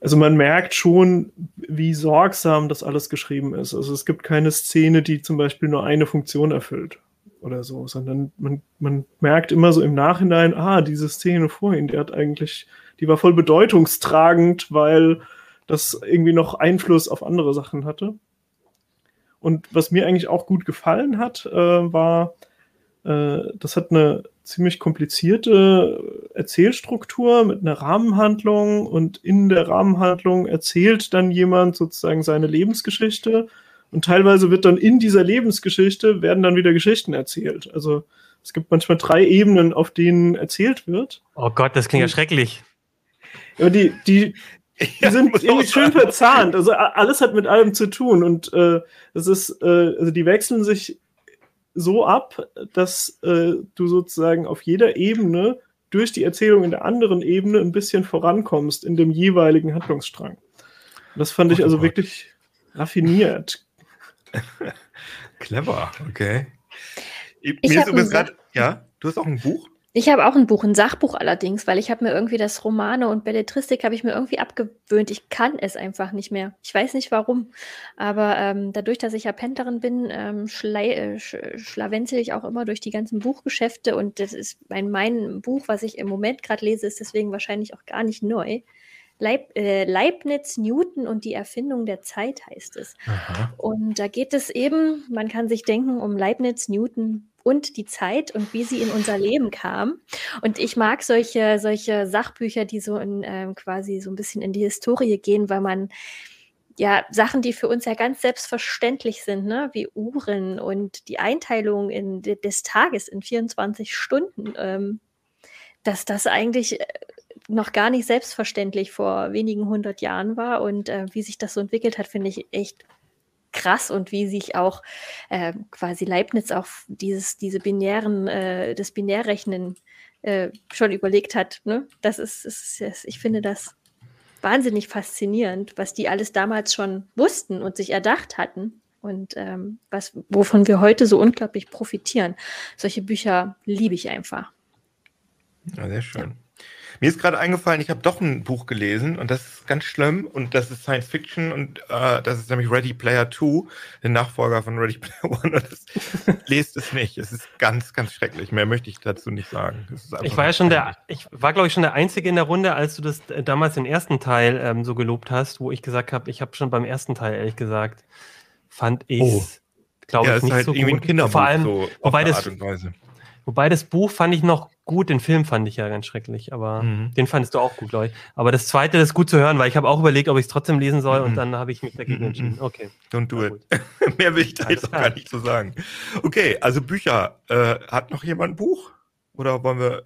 Speaker 1: also man merkt schon, wie sorgsam das alles geschrieben ist. Also es gibt keine Szene, die zum Beispiel nur eine Funktion erfüllt oder so, sondern man, man merkt immer so im Nachhinein, ah, diese Szene vorhin, die hat eigentlich, die war voll bedeutungstragend, weil das irgendwie noch Einfluss auf andere Sachen hatte. Und was mir eigentlich auch gut gefallen hat, äh, war, äh, das hat eine ziemlich komplizierte Erzählstruktur mit einer Rahmenhandlung und in der Rahmenhandlung erzählt dann jemand sozusagen seine Lebensgeschichte und teilweise wird dann in dieser Lebensgeschichte werden dann wieder Geschichten erzählt. Also es gibt manchmal drei Ebenen, auf denen erzählt wird.
Speaker 4: Oh Gott, das klingt ja schrecklich.
Speaker 1: Aber die, die, die sind irgendwie schön verzahnt. Also alles hat mit allem zu tun und äh, es ist, äh, also die wechseln sich so ab, dass äh, du sozusagen auf jeder Ebene durch die Erzählung in der anderen Ebene ein bisschen vorankommst in dem jeweiligen Handlungsstrang. Und das fand oh, ich also Gott. wirklich raffiniert.
Speaker 5: Clever, okay. Ich Mir ist übrigens gerade, ja, du hast auch ein Buch?
Speaker 6: Ich habe auch ein Buch, ein Sachbuch allerdings, weil ich habe mir irgendwie das Romane und Belletristik habe ich mir irgendwie abgewöhnt. Ich kann es einfach nicht mehr. Ich weiß nicht warum. Aber ähm, dadurch, dass ich ja Penterin bin, ähm, äh, sch schlawenzel ich auch immer durch die ganzen Buchgeschäfte und das ist mein, mein Buch, was ich im Moment gerade lese, ist deswegen wahrscheinlich auch gar nicht neu. Leib, äh, Leibniz, Newton und die Erfindung der Zeit heißt es. Aha. Und da geht es eben, man kann sich denken, um Leibniz, Newton, und die Zeit und wie sie in unser Leben kam. Und ich mag solche, solche Sachbücher, die so in ähm, quasi so ein bisschen in die Historie gehen, weil man ja Sachen, die für uns ja ganz selbstverständlich sind, ne, wie Uhren und die Einteilung in, des Tages in 24 Stunden, ähm, dass das eigentlich äh, noch gar nicht selbstverständlich vor wenigen hundert Jahren war und äh, wie sich das so entwickelt hat, finde ich echt krass und wie sich auch äh, quasi Leibniz auch dieses, diese binären, äh, das Binärrechnen äh, schon überlegt hat. Ne? Das ist, ist, ist, ich finde das wahnsinnig faszinierend, was die alles damals schon wussten und sich erdacht hatten und ähm, was, wovon wir heute so unglaublich profitieren. Solche Bücher liebe ich einfach.
Speaker 5: Ja, sehr schön. Ja. Mir ist gerade eingefallen, ich habe doch ein Buch gelesen und das ist ganz schlimm und das ist Science Fiction und äh, das ist nämlich Ready Player 2, der Nachfolger von Ready Player 1 und das lest es nicht. Es ist ganz, ganz schrecklich. Mehr möchte ich dazu nicht sagen.
Speaker 4: Ich war ja schon der, ich war glaube ich schon der Einzige in der Runde, als du das äh, damals den ersten Teil ähm, so gelobt hast, wo ich gesagt habe, ich habe schon beim ersten Teil ehrlich gesagt, fand ich oh. glaube ja, ich, nicht halt so gut.
Speaker 5: Vor allem,
Speaker 4: so wobei das, Wobei das Buch fand ich noch gut, den Film fand ich ja ganz schrecklich, aber mhm. den fandest du auch gut, glaube ich. Aber das zweite ist gut zu hören, weil ich habe auch überlegt, ob ich es trotzdem lesen soll mhm. und dann habe ich mich dagegen mhm. entschieden. Okay.
Speaker 5: Don't do it. Mehr will ich da jetzt auch gar nicht zu so sagen. Okay, also Bücher. Äh, hat noch jemand ein Buch? Oder wollen wir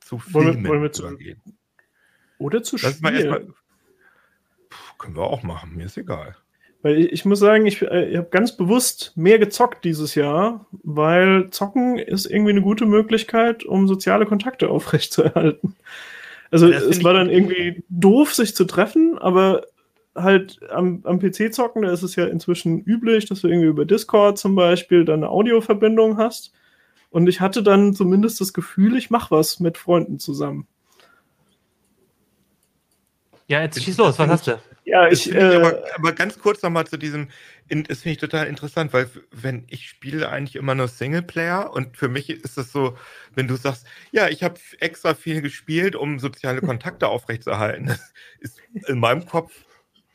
Speaker 5: zu Filmen wollen wir, zu, übergehen?
Speaker 1: Oder zu Spielen?
Speaker 5: Können wir auch machen, mir ist egal.
Speaker 1: Weil ich, ich muss sagen, ich, äh, ich habe ganz bewusst mehr gezockt dieses Jahr, weil Zocken ist irgendwie eine gute Möglichkeit, um soziale Kontakte aufrechtzuerhalten. Also es war dann irgendwie doof, sich zu treffen, aber halt am, am PC zocken, da ist es ja inzwischen üblich, dass du irgendwie über Discord zum Beispiel dann eine Audioverbindung hast. Und ich hatte dann zumindest das Gefühl, ich mache was mit Freunden zusammen.
Speaker 4: Ja, jetzt schieß los, was hast du?
Speaker 1: Ja, ich,
Speaker 5: ich äh, aber, aber, ganz kurz nochmal zu diesem, das finde ich total interessant, weil wenn ich spiele eigentlich immer nur Singleplayer und für mich ist das so, wenn du sagst, ja, ich habe extra viel gespielt, um soziale Kontakte aufrechtzuerhalten, das ist in meinem Kopf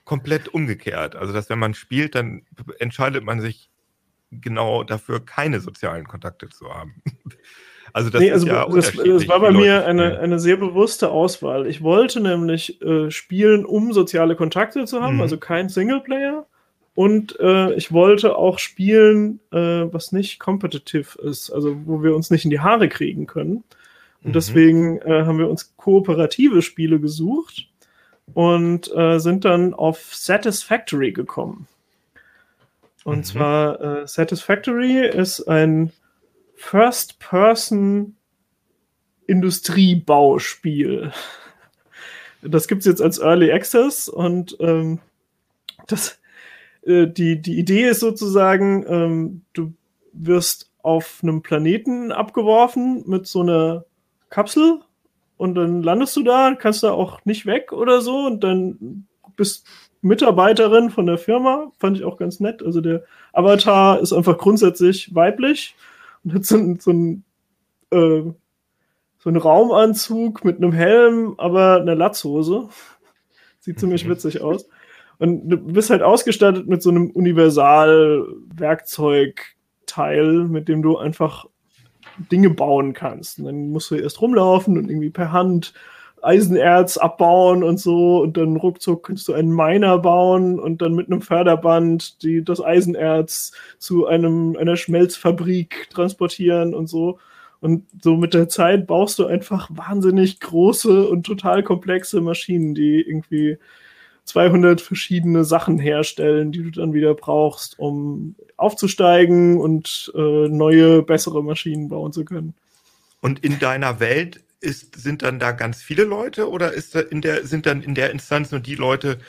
Speaker 5: komplett umgekehrt. Also, dass wenn man spielt, dann entscheidet man sich genau dafür, keine sozialen Kontakte zu haben.
Speaker 1: Also das, nee, also ja das, das, war bei mir eine, eine sehr bewusste Auswahl. Ich wollte nämlich äh, spielen, um soziale Kontakte zu haben, mhm. also kein Singleplayer. Und äh, ich wollte auch spielen, äh, was nicht competitive ist, also wo wir uns nicht in die Haare kriegen können. Und mhm. deswegen äh, haben wir uns kooperative Spiele gesucht und äh, sind dann auf Satisfactory gekommen. Und mhm. zwar äh, Satisfactory ist ein First-Person-Industriebauspiel. Das gibt es jetzt als Early Access und ähm, das, äh, die, die Idee ist sozusagen, ähm, du wirst auf einem Planeten abgeworfen mit so einer Kapsel und dann landest du da, kannst da auch nicht weg oder so und dann bist Mitarbeiterin von der Firma, fand ich auch ganz nett. Also der Avatar ist einfach grundsätzlich weiblich hat so, ein, so, ein, äh, so einen Raumanzug mit einem Helm, aber einer Latzhose. Sieht ziemlich mhm. witzig aus. Und du bist halt ausgestattet mit so einem Universal-Werkzeugteil, mit dem du einfach Dinge bauen kannst. Und dann musst du erst rumlaufen und irgendwie per Hand Eisenerz abbauen und so und dann ruckzuck kannst du einen Miner bauen und dann mit einem Förderband die, das Eisenerz zu einem, einer Schmelzfabrik transportieren und so. Und so mit der Zeit baust du einfach wahnsinnig große und total komplexe Maschinen, die irgendwie 200 verschiedene Sachen herstellen, die du dann wieder brauchst, um aufzusteigen und äh, neue, bessere Maschinen bauen zu können.
Speaker 5: Und in deiner Welt ist, sind dann da ganz viele Leute oder ist da in der, sind dann in der Instanz nur die Leute,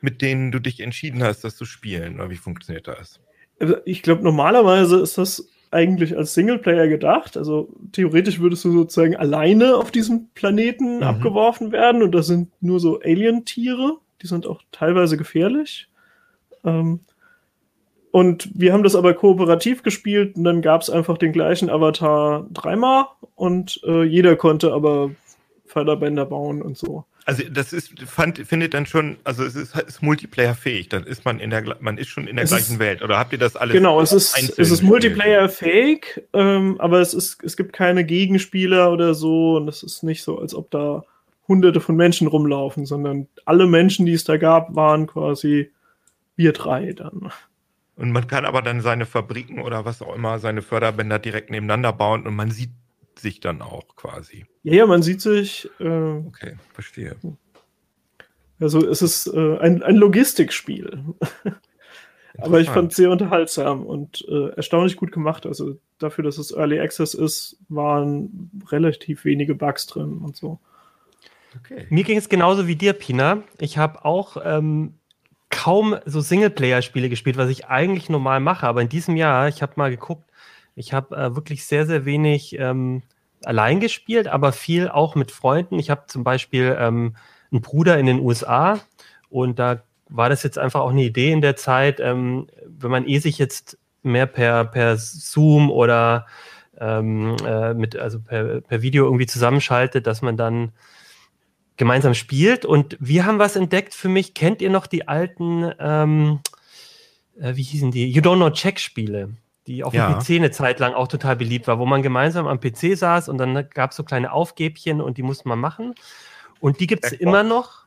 Speaker 5: mit denen du dich entschieden hast, das zu spielen? Oder wie funktioniert das?
Speaker 1: Also ich glaube, normalerweise ist das eigentlich als Singleplayer gedacht. Also theoretisch würdest du sozusagen alleine auf diesem Planeten mhm. abgeworfen werden und das sind nur so Alien-Tiere. Die sind auch teilweise gefährlich. Ähm, und wir haben das aber kooperativ gespielt und dann gab es einfach den gleichen Avatar dreimal und äh, jeder konnte aber Förderbänder bauen und so.
Speaker 5: Also das ist, fand, findet dann schon, also es ist, ist Multiplayer-fähig, dann ist man in der, man ist schon in der es gleichen ist, Welt. Oder habt ihr das alles?
Speaker 1: Genau, es ist, es ist Multiplayer-fähig, ähm, aber es ist, es gibt keine Gegenspieler oder so und es ist nicht so, als ob da hunderte von Menschen rumlaufen, sondern alle Menschen, die es da gab, waren quasi wir drei dann.
Speaker 5: Und man kann aber dann seine Fabriken oder was auch immer, seine Förderbänder direkt nebeneinander bauen und man sieht sich dann auch quasi.
Speaker 1: Ja, ja, man sieht sich. Äh,
Speaker 5: okay, verstehe.
Speaker 1: Also es ist äh, ein, ein Logistikspiel. Aber ich fand es sehr unterhaltsam und äh, erstaunlich gut gemacht. Also dafür, dass es Early Access ist, waren relativ wenige Bugs drin und so.
Speaker 4: Okay. Mir ging es genauso wie dir, Pina. Ich habe auch ähm, kaum so Singleplayer-Spiele gespielt, was ich eigentlich normal mache. Aber in diesem Jahr, ich habe mal geguckt, ich habe äh, wirklich sehr, sehr wenig ähm, allein gespielt, aber viel auch mit Freunden. Ich habe zum Beispiel ähm, einen Bruder in den USA und da war das jetzt einfach auch eine Idee in der Zeit, ähm, wenn man eh sich jetzt mehr per, per Zoom oder ähm, äh, mit, also per, per Video irgendwie zusammenschaltet, dass man dann gemeinsam spielt. Und wir haben was entdeckt für mich. Kennt ihr noch die alten, ähm, äh, wie hießen die? You Don't Know Check-Spiele, die auf ja. dem PC eine Zeit lang auch total beliebt war, wo man gemeinsam am PC saß und dann gab es so kleine Aufgäbchen und die musste man machen. Und die gibt es immer noch.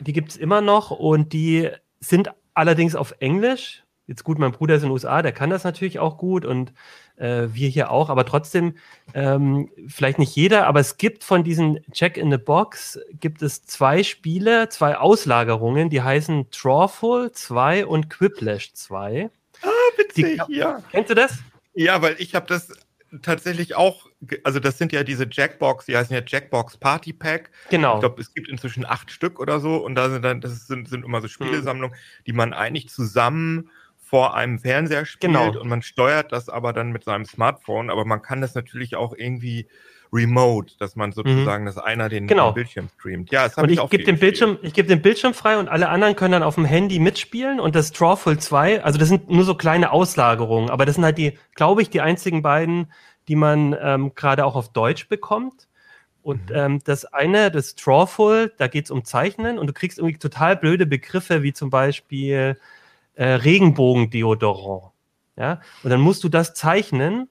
Speaker 4: Die gibt es immer noch und die sind allerdings auf Englisch. Jetzt gut, mein Bruder ist in den USA, der kann das natürlich auch gut und äh, wir hier auch, aber trotzdem, ähm, vielleicht nicht jeder, aber es gibt von diesen Check in the Box, gibt es zwei Spiele, zwei Auslagerungen, die heißen Drawful 2 und Quiplash 2.
Speaker 5: Ah, witzig, die, ja.
Speaker 4: Kennst du das?
Speaker 5: Ja, weil ich habe das tatsächlich auch, also das sind ja diese Jackbox, die heißen ja Jackbox Party Pack.
Speaker 4: Genau.
Speaker 5: Ich glaube, es gibt inzwischen acht Stück oder so und da sind dann, das sind, sind immer so hm. Spielesammlungen, mhm. die man eigentlich zusammen vor einem Fernseher spielt genau. und man steuert das aber dann mit seinem Smartphone, aber man kann das natürlich auch irgendwie remote, dass man mhm. sozusagen, mhm. dass einer den,
Speaker 4: genau.
Speaker 5: den, Bildschirm streamt.
Speaker 4: Ja, das habe ich, ich gebe den Bildschirm, ich gebe den Bildschirm frei und alle anderen können dann auf dem Handy mitspielen und das Drawful 2, also das sind nur so kleine Auslagerungen, aber das sind halt die, glaube ich, die einzigen beiden, die man ähm, gerade auch auf Deutsch bekommt. Und mhm. ähm, das eine, das Drawful, da geht es um Zeichnen und du kriegst irgendwie total blöde Begriffe, wie zum Beispiel äh, Regenbogendeodorant. Ja? Und dann musst du das zeichnen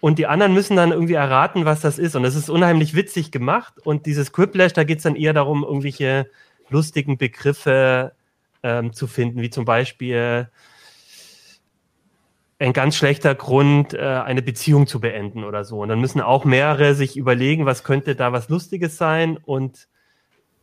Speaker 4: und die anderen müssen dann irgendwie erraten, was das ist. Und das ist unheimlich witzig gemacht. Und dieses Quiplash, da geht es dann eher darum, irgendwelche lustigen Begriffe ähm, zu finden, wie zum Beispiel ein ganz schlechter Grund, äh, eine Beziehung zu beenden oder so. Und dann müssen auch mehrere sich überlegen, was könnte da was Lustiges sein und,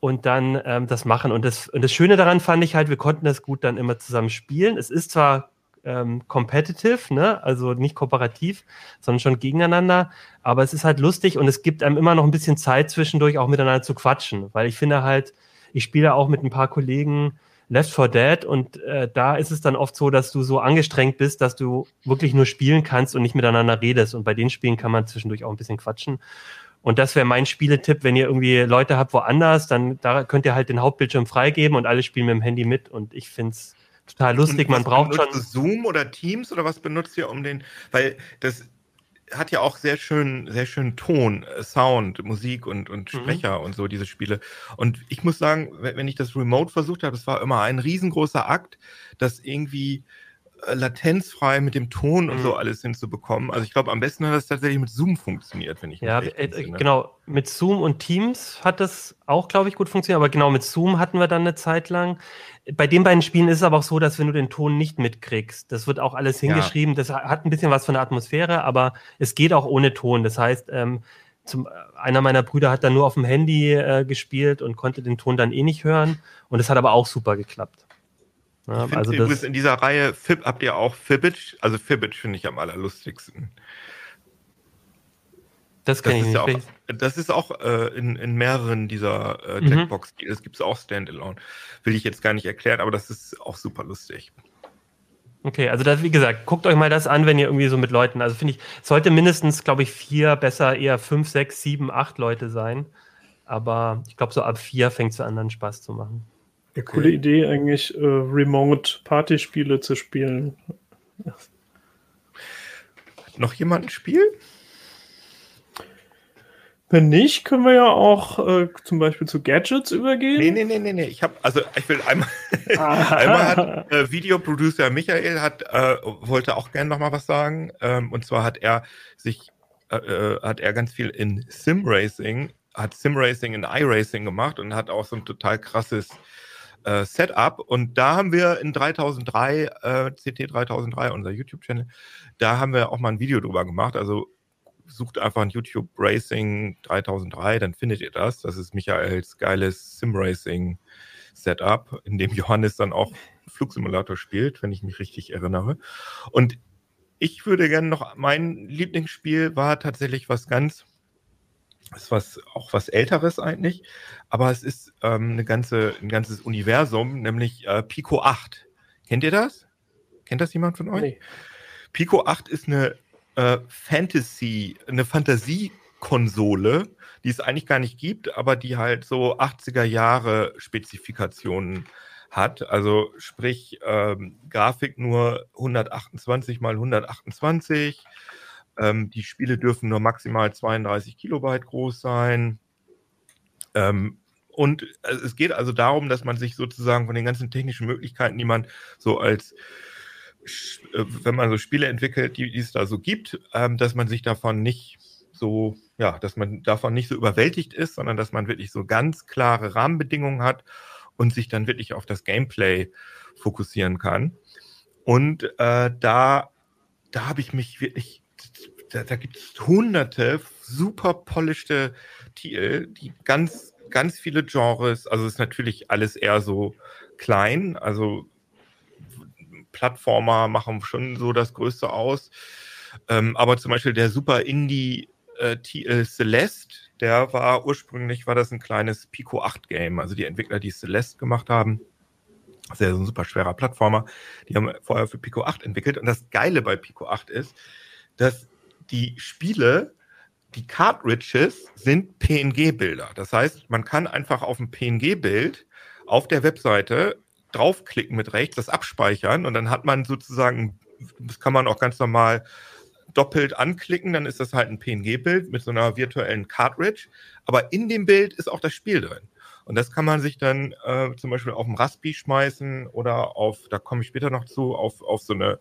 Speaker 4: und dann ähm, das machen. Und das, und das Schöne daran fand ich halt, wir konnten das gut dann immer zusammen spielen. Es ist zwar ähm, competitive, ne? also nicht kooperativ, sondern schon gegeneinander. Aber es ist halt lustig und es gibt einem immer noch ein bisschen Zeit zwischendurch auch miteinander zu quatschen, weil ich finde halt, ich spiele auch mit ein paar Kollegen Left 4 Dead und äh, da ist es dann oft so, dass du so angestrengt bist, dass du wirklich nur spielen kannst und nicht miteinander redest. Und bei den Spielen kann man zwischendurch auch ein bisschen quatschen. Und das wäre mein Spieletipp, wenn ihr irgendwie Leute habt woanders, dann da könnt ihr halt den Hauptbildschirm freigeben und alle spielen mit dem Handy mit. Und ich finde es total lustig. Man braucht schon.
Speaker 5: Zoom oder Teams oder was benutzt ihr um den? Weil das hat ja auch sehr schön, sehr schön Ton, äh, Sound, Musik und, und mhm. Sprecher mhm. und so, diese Spiele. Und ich muss sagen, wenn ich das Remote versucht habe, das war immer ein riesengroßer Akt, das irgendwie latenzfrei mit dem Ton und mhm. so alles hinzubekommen. Also ich glaube, am besten hat das tatsächlich mit Zoom funktioniert, wenn ich
Speaker 4: Ja, äh, genau. Mit Zoom und Teams hat das auch, glaube ich, gut funktioniert. Aber genau, mit Zoom hatten wir dann eine Zeit lang. Bei den beiden Spielen ist es aber auch so, dass wenn du den Ton nicht mitkriegst, das wird auch alles hingeschrieben. Ja. Das hat ein bisschen was von der Atmosphäre, aber es geht auch ohne Ton. Das heißt, ähm, zum, einer meiner Brüder hat dann nur auf dem Handy äh, gespielt und konnte den Ton dann eh nicht hören. Und es hat aber auch super geklappt.
Speaker 5: Ja, also das, in dieser Reihe Fib, habt ihr auch Fibbage? Also Fibbage finde ich am allerlustigsten.
Speaker 4: Das ich nicht.
Speaker 5: Ja auch, das ist auch äh, in, in mehreren dieser äh, Jackbox. Mhm. Das gibt es auch Standalone. Will ich jetzt gar nicht erklären, aber das ist auch super lustig.
Speaker 4: Okay, also das, wie gesagt, guckt euch mal das an, wenn ihr irgendwie so mit Leuten, also finde ich, sollte mindestens, glaube ich, vier, besser eher fünf, sechs, sieben, acht Leute sein. Aber ich glaube, so ab vier fängt es an, dann Spaß zu machen.
Speaker 1: Ja, coole okay. Idee eigentlich, äh, Remote-Partyspiele zu spielen.
Speaker 5: Noch jemand ein Spiel?
Speaker 1: Wenn nicht, können wir ja auch äh, zum Beispiel zu Gadgets übergehen.
Speaker 5: Nee, nee, nee, nee, nee. Ich habe, also ich will einmal, einmal hat äh, Videoproducer Michael hat, äh, wollte auch gerne nochmal was sagen. Ähm, und zwar hat er sich, äh, äh, hat er ganz viel in Sim-Racing, hat Sim-Racing in iRacing gemacht und hat auch so ein total krasses äh, Setup. Und da haben wir in 3003, äh, CT 3003, unser YouTube-Channel, da haben wir auch mal ein Video drüber gemacht. Also sucht einfach ein YouTube Racing 3003, dann findet ihr das. Das ist Michaels geiles Sim Racing Setup, in dem Johannes dann auch Flugsimulator spielt, wenn ich mich richtig erinnere. Und ich würde gerne noch, mein Lieblingsspiel war tatsächlich was ganz, ist was, auch was Älteres eigentlich, aber es ist ähm, eine ganze, ein ganzes Universum, nämlich äh, Pico 8. Kennt ihr das? Kennt das jemand von euch? Nee. Pico 8 ist eine äh, Fantasy, eine Fantasiekonsole, die es eigentlich gar nicht gibt, aber die halt so 80er Jahre Spezifikationen hat. Also sprich ähm, Grafik nur 128 mal 128. Ähm, die Spiele dürfen nur maximal 32 Kilobyte groß sein. Ähm, und es geht also darum, dass man sich sozusagen von den ganzen technischen Möglichkeiten, die man so als äh, wenn man so Spiele entwickelt, die, die es da so gibt, ähm, dass man sich davon nicht so, ja, dass man davon nicht so überwältigt ist, sondern dass man wirklich so ganz klare Rahmenbedingungen hat und sich dann wirklich auf das Gameplay fokussieren kann. Und äh, da, da habe ich mich wirklich, da, da gibt es hunderte super polischte Titel, die ganz, ganz viele Genres, also ist natürlich alles eher so klein, also Plattformer machen schon so das Größte aus. Ähm, aber zum Beispiel der Super Indie äh, äh, Celeste, der war ursprünglich war das ein kleines Pico 8 Game. Also die Entwickler, die Celeste gemacht haben, das ist ja so ein super schwerer Plattformer, die haben vorher für Pico 8 entwickelt. Und das Geile bei Pico 8 ist, dass die Spiele, die Cartridges sind PNG-Bilder. Das heißt, man kann einfach auf ein PNG-Bild auf der Webseite draufklicken mit rechts, das abspeichern und dann hat man sozusagen, das kann man auch ganz normal doppelt anklicken, dann ist das halt ein PNG-Bild mit so einer virtuellen Cartridge. Aber in dem Bild ist auch das Spiel drin. Und das kann man sich dann äh, zum Beispiel auf dem Raspi schmeißen oder auf, da komme ich später noch zu, auf, auf so eine,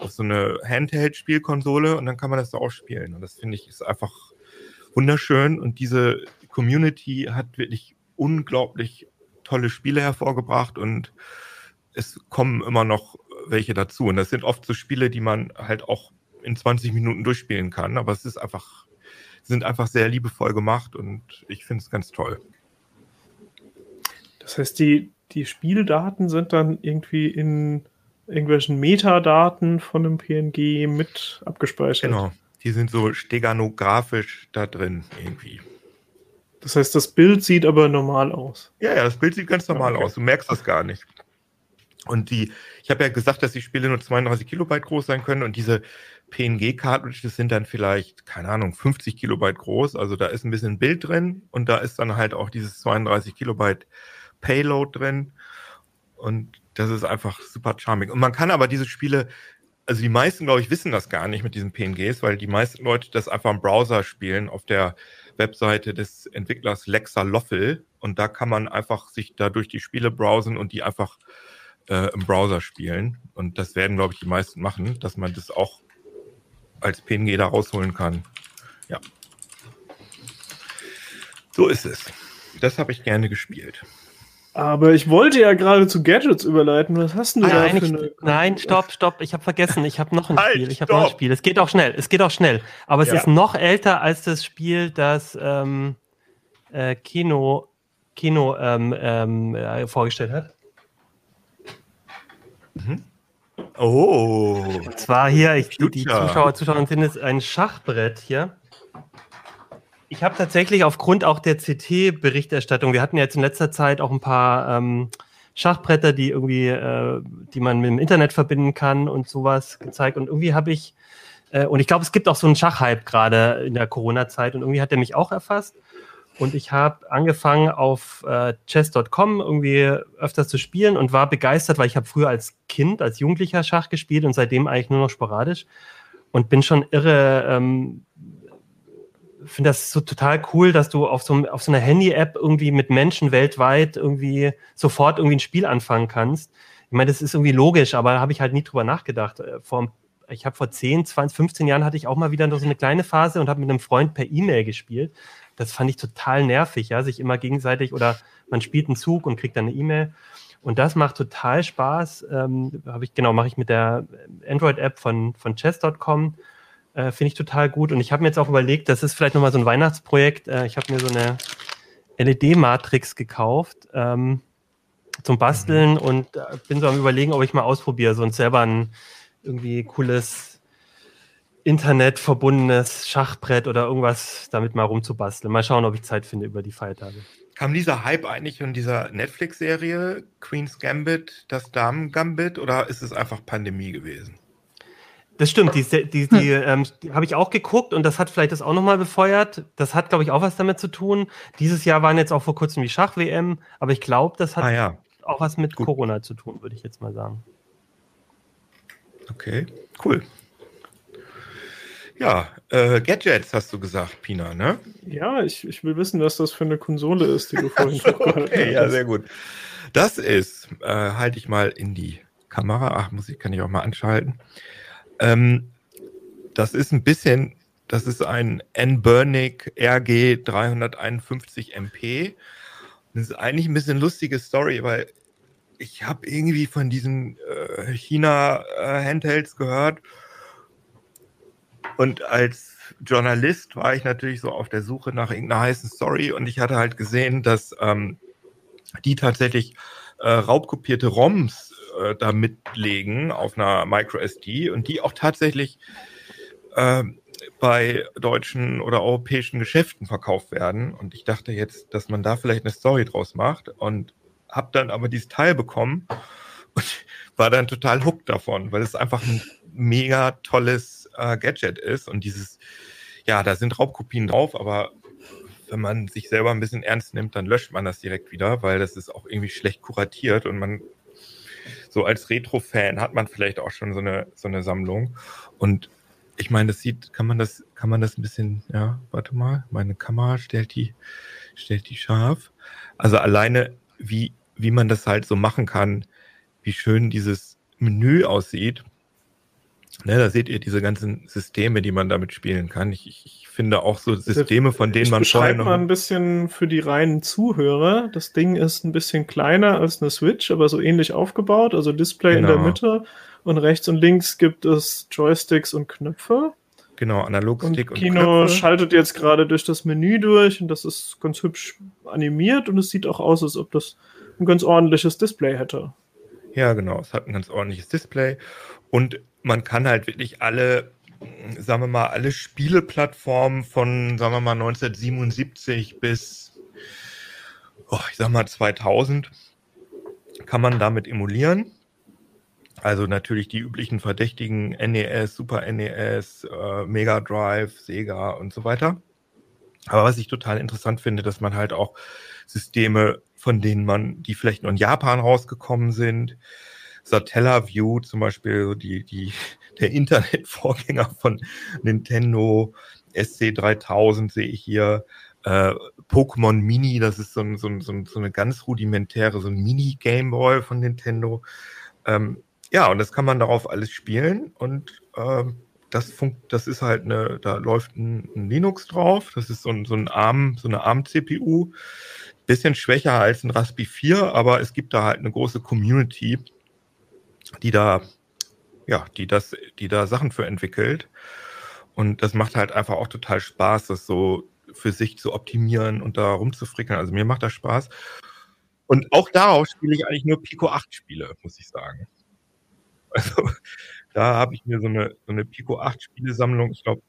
Speaker 5: auf so eine Handheld-Spielkonsole und dann kann man das da auch spielen. Und das finde ich ist einfach wunderschön. Und diese Community hat wirklich unglaublich tolle Spiele hervorgebracht und es kommen immer noch welche dazu. Und das sind oft so Spiele, die man halt auch in 20 Minuten durchspielen kann, aber es ist einfach, sind einfach sehr liebevoll gemacht und ich finde es ganz toll.
Speaker 1: Das heißt, die, die Spieldaten sind dann irgendwie in irgendwelchen Metadaten von einem PNG mit abgespeichert.
Speaker 5: Genau, die sind so steganografisch da drin irgendwie.
Speaker 1: Das heißt, das Bild sieht aber normal aus.
Speaker 5: Ja, ja, das Bild sieht ganz normal okay. aus. Du merkst das gar nicht. Und die, ich habe ja gesagt, dass die Spiele nur 32 Kilobyte groß sein können und diese PNG-Cartridges sind dann vielleicht, keine Ahnung, 50 Kilobyte groß. Also da ist ein bisschen Bild drin und da ist dann halt auch dieses 32 Kilobyte Payload drin. Und das ist einfach super charming. Und man kann aber diese Spiele, also die meisten, glaube ich, wissen das gar nicht mit diesen PNGs, weil die meisten Leute das einfach im Browser spielen auf der Webseite des Entwicklers Lexa Loffel und da kann man einfach sich da durch die Spiele browsen und die einfach äh, im Browser spielen. Und das werden, glaube ich, die meisten machen, dass man das auch als PNG da rausholen kann. Ja. So ist es. Das habe ich gerne gespielt.
Speaker 1: Aber ich wollte ja gerade zu Gadgets überleiten. Was hast du ah, da
Speaker 4: für eine... Nein, stopp, stopp. Ich habe vergessen. Ich habe noch ein halt, Spiel. Ich habe noch ein Spiel. Es geht auch schnell. Es geht auch schnell. Aber es ja. ist noch älter als das Spiel, das ähm, äh, Kino, Kino ähm, ähm, äh, vorgestellt hat. Mhm. Oh. Und zwar hier, ich, die Zuschauer, Zuschauerinnen sehen es ein Schachbrett hier. Ich habe tatsächlich aufgrund auch der CT-Berichterstattung, wir hatten ja jetzt in letzter Zeit auch ein paar ähm, Schachbretter, die irgendwie, äh, die man mit dem Internet verbinden kann und sowas gezeigt. Und irgendwie habe ich, äh, und ich glaube, es gibt auch so einen Schachhype gerade in der Corona-Zeit und irgendwie hat der mich auch erfasst. Und ich habe angefangen auf äh, chess.com irgendwie öfters zu spielen und war begeistert, weil ich habe früher als Kind, als Jugendlicher Schach gespielt und seitdem eigentlich nur noch sporadisch und bin schon irre ähm, finde das so total cool, dass du auf so, auf so einer Handy-App irgendwie mit Menschen weltweit irgendwie sofort irgendwie ein Spiel anfangen kannst. Ich meine, das ist irgendwie logisch, aber da habe ich halt nie drüber nachgedacht. Äh, vor, ich habe vor 10, 20, 15 Jahren hatte ich auch mal wieder so eine kleine Phase und habe mit einem Freund per E-Mail gespielt. Das fand ich total nervig, ja, sich immer gegenseitig oder man spielt einen Zug und kriegt dann eine E-Mail. Und das macht total Spaß. Ähm, habe ich genau mache ich mit der Android-App von von chess.com äh, Finde ich total gut. Und ich habe mir jetzt auch überlegt, das ist vielleicht nochmal so ein Weihnachtsprojekt. Äh, ich habe mir so eine LED-Matrix gekauft. Ähm, zum Basteln mhm. und äh, bin so am überlegen, ob ich mal ausprobiere, so und selber ein irgendwie cooles Internet verbundenes Schachbrett oder irgendwas damit mal rumzubasteln. Mal schauen, ob ich Zeit finde über die Feiertage.
Speaker 5: Kam dieser Hype eigentlich von dieser Netflix-Serie Queen's Gambit, das Damen-Gambit, oder ist es einfach Pandemie gewesen?
Speaker 4: Das stimmt, die, die, die, hm. ähm, die habe ich auch geguckt und das hat vielleicht das auch nochmal befeuert. Das hat, glaube ich, auch was damit zu tun. Dieses Jahr waren jetzt auch vor kurzem die Schach-WM, aber ich glaube, das hat ah, ja. auch was mit Gut. Corona zu tun, würde ich jetzt mal sagen.
Speaker 5: Okay, cool. Ja, äh, Gadgets hast du gesagt, Pina, ne?
Speaker 1: Ja, ich, ich will wissen, was das für eine Konsole ist, die du vorhin
Speaker 5: so, okay, Ja, sehr gut. Das ist, äh, halte ich mal in die Kamera. Ach, Musik kann ich auch mal anschalten. Ähm, das ist ein bisschen, das ist ein N-Burnick RG 351 MP. Das ist eigentlich ein bisschen lustige Story, weil ich habe irgendwie von diesen äh, China-Handhelds äh, gehört. Und als Journalist war ich natürlich so auf der Suche nach irgendeiner heißen Story und ich hatte halt gesehen, dass ähm, die tatsächlich äh, raubkopierte ROMs äh, da mitlegen auf einer MicroSD und die auch tatsächlich äh, bei deutschen oder europäischen Geschäften verkauft werden. Und ich dachte jetzt, dass man da vielleicht eine Story draus macht und habe dann aber dieses Teil bekommen und war dann total hooked davon, weil es einfach ein mega tolles äh, Gadget ist und dieses, ja, da sind Raubkopien drauf, aber wenn man sich selber ein bisschen ernst nimmt, dann löscht man das direkt wieder, weil das ist auch irgendwie schlecht kuratiert und man so als Retro-Fan hat man vielleicht auch schon so eine, so eine Sammlung. Und ich meine, das sieht, kann man das, kann man das ein bisschen, ja, warte mal, meine Kamera stellt die, stellt die scharf. Also alleine, wie, wie man das halt so machen kann, wie schön dieses Menü aussieht, Ne, da seht ihr diese ganzen Systeme, die man damit spielen kann. Ich, ich, ich finde auch so Systeme, von denen man
Speaker 1: vorher noch... mal ein bisschen für die reinen Zuhörer. Das Ding ist ein bisschen kleiner als eine Switch, aber so ähnlich aufgebaut. Also Display genau. in der genau. Mitte und rechts und links gibt es Joysticks und Knöpfe.
Speaker 5: Genau, Analogstick
Speaker 1: und, und Kino Knöpfe. schaltet jetzt gerade durch das Menü durch und das ist ganz hübsch animiert und es sieht auch aus, als ob das ein ganz ordentliches Display hätte.
Speaker 5: Ja, genau, es hat ein ganz ordentliches Display und man kann halt wirklich alle, sagen wir mal, alle Spieleplattformen von, sagen wir mal, 1977 bis, oh, ich sag mal, 2000 kann man damit emulieren. Also natürlich die üblichen Verdächtigen NES, Super NES, äh, Mega Drive, Sega und so weiter. Aber was ich total interessant finde, dass man halt auch Systeme, von denen man, die vielleicht nur in Japan rausgekommen sind, Satellaview zum Beispiel, die, die, der Internetvorgänger von Nintendo, SC3000 sehe ich hier, äh, Pokémon Mini, das ist so, ein, so, ein, so, eine ganz rudimentäre, so ein Mini-Gameboy von Nintendo. Ähm, ja, und das kann man darauf alles spielen und ähm, das, funkt, das ist halt eine, da läuft ein, ein Linux drauf, das ist so, ein, so ein ARM, so eine ARM-CPU, bisschen schwächer als ein Raspi 4, aber es gibt da halt eine große Community, die da, ja, die das, die da Sachen für entwickelt. Und das macht halt einfach auch total Spaß, das so für sich zu optimieren und da rumzufrickeln. Also mir macht das Spaß. Und auch darauf spiele ich eigentlich nur Pico 8 Spiele, muss ich sagen. Also da habe ich mir so eine, so eine Pico 8 Spielesammlung, ich glaube,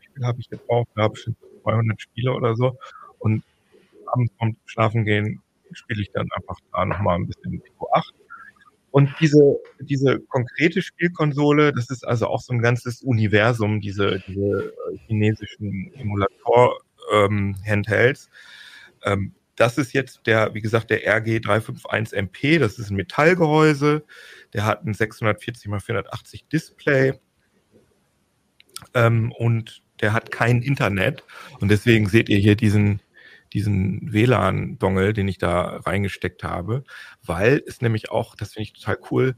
Speaker 5: wie viel habe ich auch? Da habe ich schon 200 Spiele oder so. Und abends vorm Schlafen gehen spiele ich dann einfach da nochmal ein bisschen Pico 8. Und diese, diese konkrete Spielkonsole, das ist also auch so ein ganzes Universum, diese, diese äh, chinesischen Emulator-Handhelds. Ähm, ähm, das ist jetzt der, wie gesagt, der RG351MP. Das ist ein Metallgehäuse. Der hat ein 640 x 480 Display. Ähm, und der hat kein Internet. Und deswegen seht ihr hier diesen, diesen WLAN-Dongle, den ich da reingesteckt habe, weil es nämlich auch, das finde ich total cool,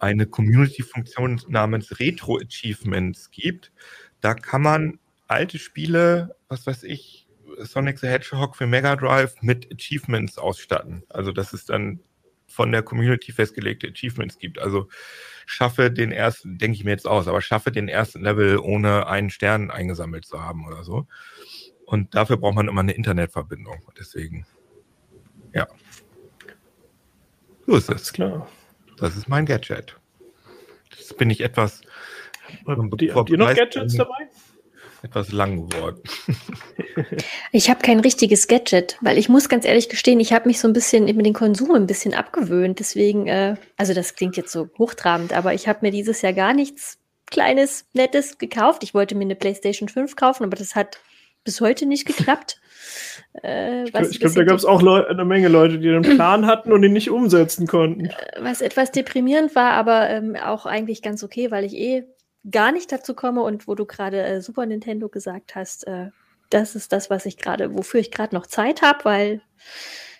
Speaker 5: eine Community-Funktion namens Retro Achievements gibt. Da kann man alte Spiele, was weiß ich, Sonic the Hedgehog für Mega Drive mit Achievements ausstatten. Also dass es dann von der Community festgelegte Achievements gibt. Also schaffe den ersten, denke ich mir jetzt aus, aber schaffe den ersten Level ohne einen Stern eingesammelt zu haben oder so. Und dafür braucht man immer eine Internetverbindung. Deswegen, ja. So ist es. Klar. Das ist mein Gadget. Jetzt bin ich etwas.
Speaker 1: Habt ihr, habt ihr noch Gadgets dabei?
Speaker 5: Etwas lang geworden.
Speaker 6: ich habe kein richtiges Gadget, weil ich muss ganz ehrlich gestehen, ich habe mich so ein bisschen mit dem Konsum ein bisschen abgewöhnt. Deswegen, äh, also das klingt jetzt so hochtrabend, aber ich habe mir dieses Jahr gar nichts Kleines, Nettes gekauft. Ich wollte mir eine PlayStation 5 kaufen, aber das hat bis heute nicht geklappt.
Speaker 1: Äh, ich glaube, glaub, da gab es auch Leu eine Menge Leute, die einen Plan hatten und ihn nicht umsetzen konnten. Äh,
Speaker 6: was etwas deprimierend war, aber ähm, auch eigentlich ganz okay, weil ich eh gar nicht dazu komme und wo du gerade äh, Super Nintendo gesagt hast, äh, das ist das, was ich gerade, wofür ich gerade noch Zeit habe, weil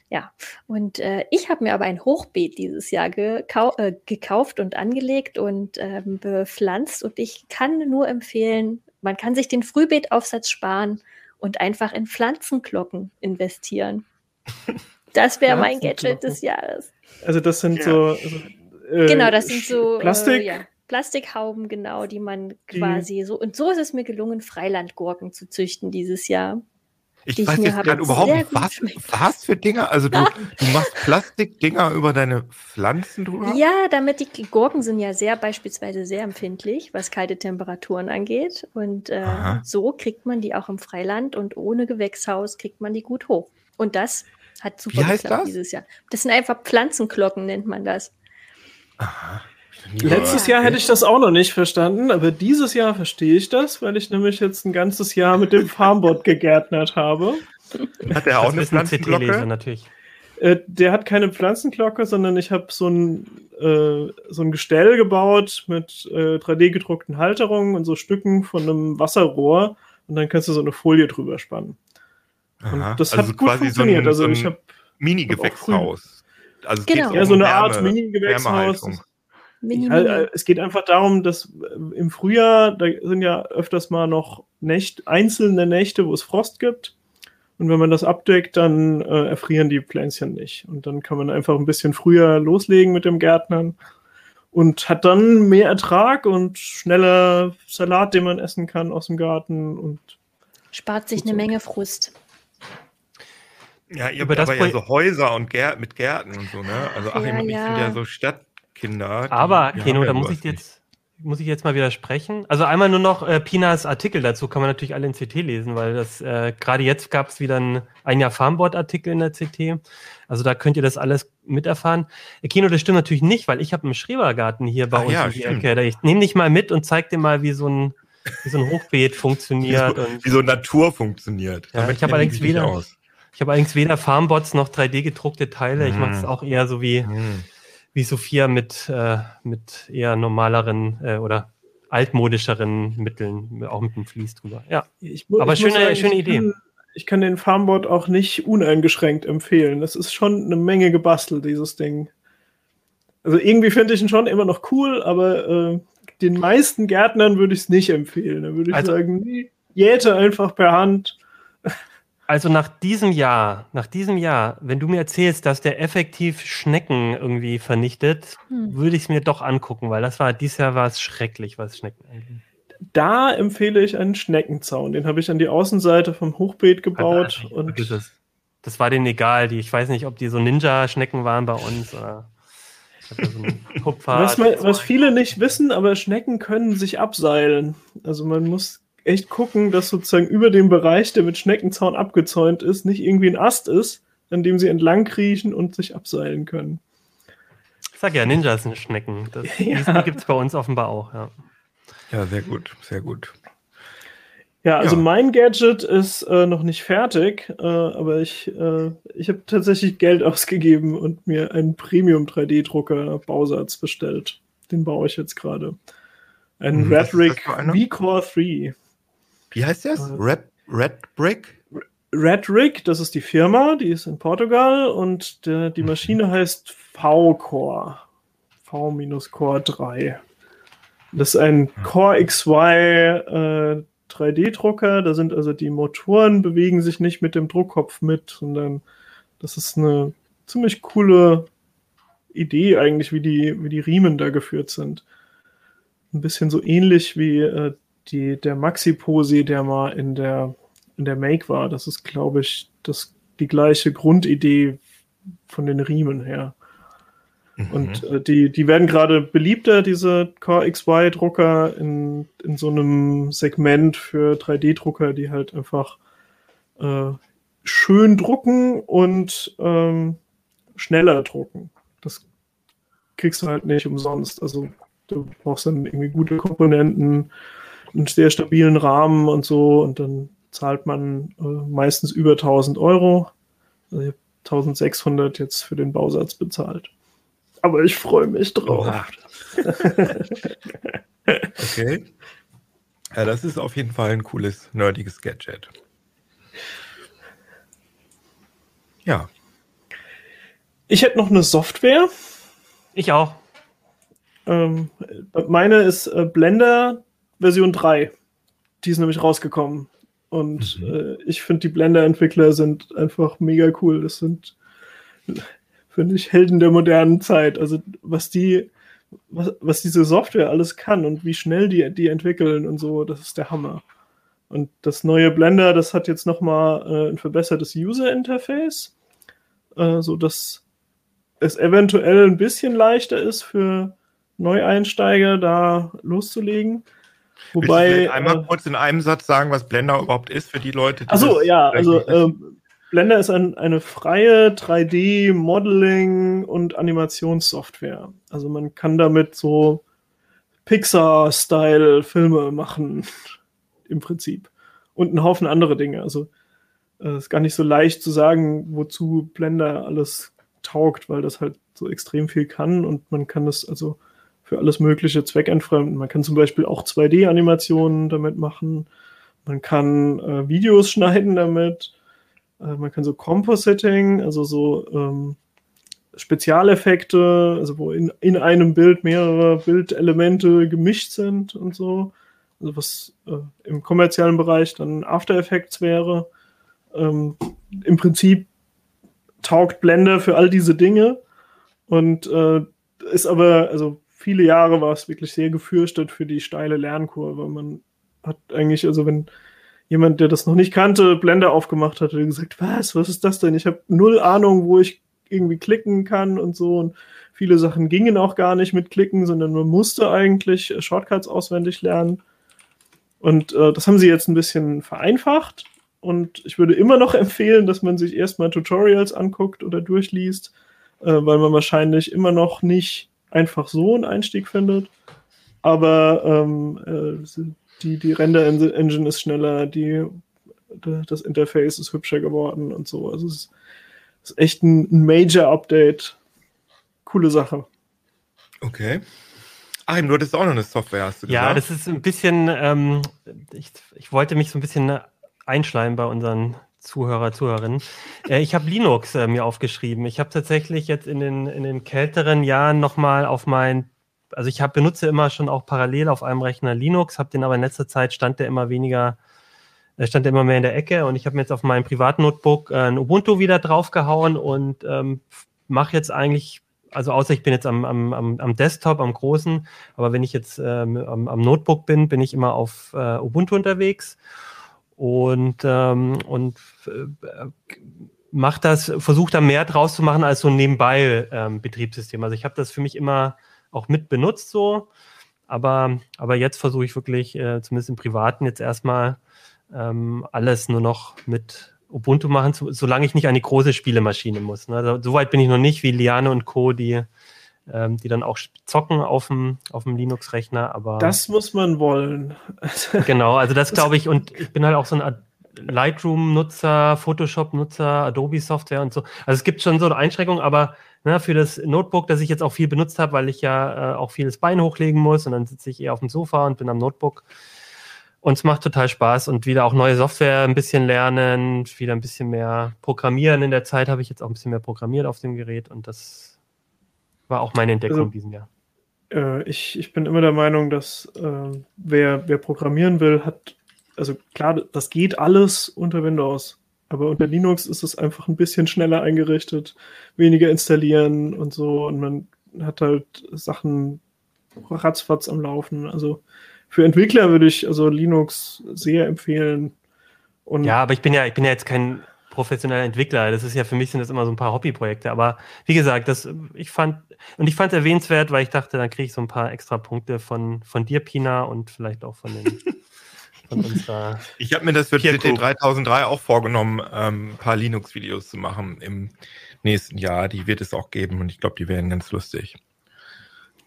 Speaker 6: ja, und äh, ich habe mir aber ein Hochbeet dieses Jahr gekau äh, gekauft und angelegt und ähm, bepflanzt und ich kann nur empfehlen, man kann sich den Frühbeetaufsatz sparen und einfach in Pflanzenglocken investieren. Das wäre mein Gadget des Jahres.
Speaker 1: Also das sind ja. so. Also,
Speaker 6: äh, genau, das sind so äh, Plastik. Äh, ja, Plastikhauben, genau, die man quasi so. Und so ist es mir gelungen, Freilandgurken zu züchten dieses Jahr.
Speaker 5: Ich weiß ich jetzt gerade überhaupt nicht, was, was für Dinger? Also du, du machst Plastikdinger über deine Pflanzen drüber?
Speaker 6: Ja, damit die Gurken sind ja sehr beispielsweise sehr empfindlich, was kalte Temperaturen angeht. Und äh, so kriegt man die auch im Freiland und ohne Gewächshaus kriegt man die gut hoch. Und das hat super
Speaker 5: Wie heißt das?
Speaker 6: dieses Jahr. Das sind einfach Pflanzenglocken, nennt man das.
Speaker 1: Aha. Letztes Jahr hätte ich das auch noch nicht verstanden, aber dieses Jahr verstehe ich das, weil ich nämlich jetzt ein ganzes Jahr mit dem Farmbot gegärtnert habe.
Speaker 5: Hat er auch eine Pflanzenglocke?
Speaker 4: natürlich.
Speaker 1: Äh, der hat keine Pflanzenglocke, sondern ich habe so ein, äh, so ein Gestell gebaut mit äh, 3D-gedruckten Halterungen und so Stücken von einem Wasserrohr und dann kannst du so eine Folie drüber spannen. Und Aha, das also hat gut funktioniert.
Speaker 5: So ein, also ich habe Mini-Gewächshaus.
Speaker 1: Also genau. ja, so eine Art Mini-Gewächshaus. Ja, es geht einfach darum, dass äh, im Frühjahr, da sind ja öfters mal noch Nächte, einzelne Nächte, wo es Frost gibt. Und wenn man das abdeckt, dann äh, erfrieren die Pflänzchen nicht. Und dann kann man einfach ein bisschen früher loslegen mit dem Gärtnern und hat dann mehr Ertrag und schneller Salat, den man essen kann aus dem Garten und
Speaker 6: spart sich eine Menge Frust.
Speaker 5: Ja, ihr habt aber ja so Häuser und Gär mit Gärten und so, ne? Also Achim ja, und ich ja. sind ja so Stadt, Kinder.
Speaker 4: Aber, Keno, da muss ich jetzt, muss ich jetzt mal widersprechen. Also einmal nur noch äh, Pinas Artikel dazu kann man natürlich alle in CT lesen, weil das äh, gerade jetzt gab es wieder ein, ein Jahr Farmboard-Artikel in der CT. Also da könnt ihr das alles miterfahren. Äh, Kino, das stimmt natürlich nicht, weil ich habe einen Schrebergarten hier bei Ach uns
Speaker 5: ja,
Speaker 4: in die Ecke. Ich nehme dich mal mit und zeig dir mal, wie so ein, wie so ein Hochbeet funktioniert.
Speaker 5: Wie so, und, wie so Natur funktioniert.
Speaker 4: Ja, ich habe allerdings weder, ich habe allerdings weder Farmbots noch 3D gedruckte Teile. Ich mache es mhm. auch eher so wie mm wie Sophia mit, äh, mit eher normaleren äh, oder altmodischeren Mitteln, auch mit dem Fließ drüber. Ja,
Speaker 1: ich, aber ich schöne, sagen, schöne Idee. Kann, ich kann den Farmbot auch nicht uneingeschränkt empfehlen. Das ist schon eine Menge gebastelt, dieses Ding. Also irgendwie finde ich ihn schon immer noch cool, aber äh, den meisten Gärtnern würde ich es nicht empfehlen. Da würde ich also, sagen, jäte einfach per Hand.
Speaker 4: Also nach diesem Jahr, nach diesem Jahr, wenn du mir erzählst, dass der effektiv Schnecken irgendwie vernichtet, hm. würde ich es mir doch angucken, weil das war, dieses Jahr war es schrecklich, was Schnecken angeht.
Speaker 1: Da empfehle ich einen Schneckenzaun. Den habe ich an die Außenseite vom Hochbeet gebaut.
Speaker 4: Also, und das, das war denen egal. Die, ich weiß nicht, ob die so Ninja-Schnecken waren bei uns oder.
Speaker 1: So was, man, was viele nicht wissen, aber Schnecken können sich abseilen. Also man muss echt gucken, dass sozusagen über dem Bereich, der mit Schneckenzaun abgezäunt ist, nicht irgendwie ein Ast ist, an dem sie entlang kriechen und sich abseilen können.
Speaker 4: Ich sag ja, Ninjas sind Schnecken. Das, ja. Die gibt es bei uns offenbar auch, ja.
Speaker 5: Ja, sehr gut, sehr gut.
Speaker 1: Ja, also ja. mein Gadget ist äh, noch nicht fertig, äh, aber ich, äh, ich habe tatsächlich Geld ausgegeben und mir einen Premium 3D-Drucker Bausatz bestellt. Den baue ich jetzt gerade. Ein hm, Redrick V-Core 3.
Speaker 5: Wie heißt das? Äh, Red, Red Brick?
Speaker 1: Red Rig, das ist die Firma, die ist in Portugal und der, die Maschine mhm. heißt V-Core. V-Core 3. Das ist ein Core XY äh, 3D-Drucker. Da sind also die Motoren bewegen sich nicht mit dem Druckkopf mit, sondern das ist eine ziemlich coole Idee eigentlich, wie die, wie die Riemen da geführt sind. Ein bisschen so ähnlich wie äh, die, der Maxi-Posi, der mal in der, in der Make war, das ist, glaube ich, das, die gleiche Grundidee von den Riemen her. Mhm. Und äh, die, die werden gerade beliebter, diese Core XY-Drucker in, in so einem Segment für 3D-Drucker, die halt einfach äh, schön drucken und ähm, schneller drucken. Das kriegst du halt nicht umsonst. Also du brauchst dann irgendwie gute Komponenten, einen sehr stabilen Rahmen und so und dann zahlt man äh, meistens über 1000 Euro. Also ich habe 1600 jetzt für den Bausatz bezahlt. Aber ich freue mich drauf.
Speaker 5: okay. Ja, das ist auf jeden Fall ein cooles, nerdiges Gadget. Ja.
Speaker 1: Ich hätte noch eine Software.
Speaker 4: Ich auch.
Speaker 1: Ähm, meine ist äh, Blender Version 3. Die ist nämlich rausgekommen. Und mhm. äh, ich finde, die Blender-Entwickler sind einfach mega cool. Das sind, finde ich, Helden der modernen Zeit. Also, was die, was, was diese Software alles kann und wie schnell die, die entwickeln und so, das ist der Hammer. Und das neue Blender, das hat jetzt nochmal äh, ein verbessertes User-Interface, äh, so dass es eventuell ein bisschen leichter ist für Neueinsteiger da loszulegen.
Speaker 5: Wobei. Einmal äh, kurz in einem Satz sagen, was Blender überhaupt ist für die Leute? Die
Speaker 1: Achso, ja, also äh, Blender ist ein, eine freie 3D-Modeling- und Animationssoftware. Also man kann damit so Pixar-Style-Filme machen im Prinzip. Und einen Haufen andere Dinge. Also es äh, ist gar nicht so leicht zu sagen, wozu Blender alles taugt, weil das halt so extrem viel kann und man kann das also für alles mögliche zweckentfremden. Man kann zum Beispiel auch 2D-Animationen damit machen. Man kann äh, Videos schneiden damit. Äh, man kann so Compositing, also so ähm, Spezialeffekte, also wo in, in einem Bild mehrere Bildelemente gemischt sind und so also was äh, im kommerziellen Bereich dann After Effects wäre. Ähm, Im Prinzip taugt Blender für all diese Dinge und äh, ist aber, also viele Jahre war es wirklich sehr gefürchtet für die steile Lernkurve. Man hat eigentlich, also wenn jemand, der das noch nicht kannte, Blender aufgemacht hat, hat gesagt, was, was ist das denn? Ich habe null Ahnung, wo ich irgendwie klicken kann und so. Und viele Sachen gingen auch gar nicht mit Klicken, sondern man musste eigentlich Shortcuts auswendig lernen. Und äh, das haben sie jetzt ein bisschen vereinfacht. Und ich würde immer noch empfehlen, dass man sich erstmal Tutorials anguckt oder durchliest, äh, weil man wahrscheinlich immer noch nicht einfach so einen Einstieg findet. Aber ähm, äh, die, die Render-Engine ist schneller, die, das Interface ist hübscher geworden und so. Also es ist, ist echt ein, Major-Update. Coole Sache.
Speaker 5: Okay. Achim, du hattest auch noch eine Software, hast du
Speaker 4: gesagt? Ja, das ist ein bisschen, ähm, ich, ich wollte mich so ein bisschen einschleimen bei unseren Zuhörer, Zuhörerinnen. Äh, ich habe Linux äh, mir aufgeschrieben. Ich habe tatsächlich jetzt in den, in den kälteren Jahren nochmal auf mein, also ich hab, benutze immer schon auch parallel auf einem Rechner Linux, habe den aber in letzter Zeit stand der immer weniger, äh, stand der immer mehr in der Ecke und ich habe mir jetzt auf meinem Privatnotebook äh, ein Ubuntu wieder draufgehauen und ähm, mache jetzt eigentlich also außer ich bin jetzt am, am, am Desktop, am großen, aber wenn ich jetzt ähm, am, am, Notebook bin, bin ich immer auf äh, Ubuntu unterwegs und, ähm, und äh, mache das, versuche da mehr draus zu machen als so ein nebenbei ähm, Betriebssystem. Also ich habe das für mich immer auch mit benutzt so, aber, aber jetzt versuche ich wirklich, äh, zumindest im Privaten, jetzt erstmal ähm, alles nur noch mit Ubuntu machen, solange ich nicht an die große Spielemaschine muss. Ne? So weit bin ich noch nicht wie Liane und Co., die, ähm, die dann auch zocken auf dem, auf dem Linux-Rechner. Aber
Speaker 1: das muss man wollen.
Speaker 4: genau, also das glaube ich. Und ich bin halt auch so ein Lightroom-Nutzer, Photoshop-Nutzer, Adobe-Software und so. Also es gibt schon so eine Einschränkung, aber ne, für das Notebook, das ich jetzt auch viel benutzt habe, weil ich ja äh, auch vieles Bein hochlegen muss und dann sitze ich eher auf dem Sofa und bin am Notebook und es macht total Spaß und wieder auch neue Software ein bisschen lernen, wieder ein bisschen mehr programmieren. In der Zeit habe ich jetzt auch ein bisschen mehr programmiert auf dem Gerät und das war auch meine Entdeckung also, diesem Jahr.
Speaker 1: Äh, ich, ich bin immer der Meinung, dass äh, wer, wer programmieren will, hat, also klar, das geht alles unter Windows, aber unter Linux ist es einfach ein bisschen schneller eingerichtet, weniger installieren und so und man hat halt Sachen ratzfatz am Laufen. Also für Entwickler würde ich also Linux sehr empfehlen.
Speaker 4: Und ja, aber ich bin ja, ich bin ja jetzt kein professioneller Entwickler. Das ist ja für mich sind das immer so ein paar Hobbyprojekte. Aber wie gesagt, das, ich fand, und ich fand es erwähnenswert, weil ich dachte, dann kriege ich so ein paar extra Punkte von, von dir, Pina, und vielleicht auch von den. von
Speaker 5: unserer ich habe mir das für CT 3003 auch vorgenommen, ähm, ein paar Linux-Videos zu machen im nächsten Jahr. Die wird es auch geben und ich glaube, die werden ganz lustig.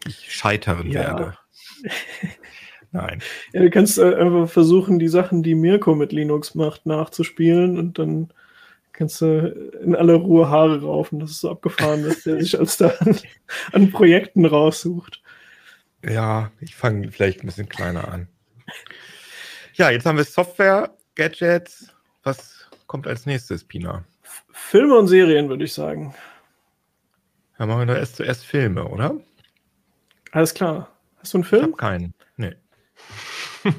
Speaker 5: Ich scheitern ja. werde.
Speaker 1: Nein. Ja, du kannst äh, einfach versuchen, die Sachen, die Mirko mit Linux macht, nachzuspielen und dann kannst du in aller Ruhe Haare raufen. Das ist so abgefahren, dass der sich als da an, an Projekten raussucht.
Speaker 5: Ja, ich fange vielleicht ein bisschen kleiner an. Ja, jetzt haben wir Software, Gadgets. Was kommt als nächstes, Pina?
Speaker 1: Filme und Serien, würde ich sagen.
Speaker 5: Ja, machen wir doch erst zuerst Filme, oder?
Speaker 1: Alles klar. Hast du einen Film? Ich
Speaker 5: habe keinen. Nee.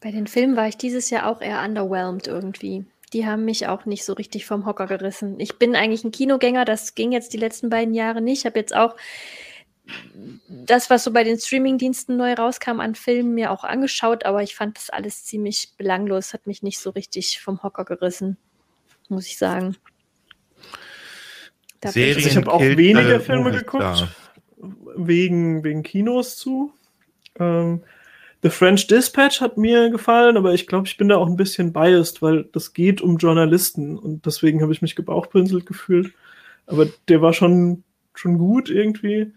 Speaker 6: Bei den Filmen war ich dieses Jahr auch eher underwhelmed irgendwie. Die haben mich auch nicht so richtig vom Hocker gerissen. Ich bin eigentlich ein Kinogänger, das ging jetzt die letzten beiden Jahre nicht. Ich habe jetzt auch das, was so bei den Streamingdiensten neu rauskam an Filmen, mir auch angeschaut, aber ich fand das alles ziemlich belanglos, hat mich nicht so richtig vom Hocker gerissen, muss ich sagen.
Speaker 1: Serien ich, ich habe auch weniger Filme geguckt, wegen, wegen Kinos zu. Ähm, The French Dispatch hat mir gefallen, aber ich glaube, ich bin da auch ein bisschen biased, weil das geht um Journalisten und deswegen habe ich mich gebauchpinselt gefühlt. Aber der war schon, schon gut irgendwie.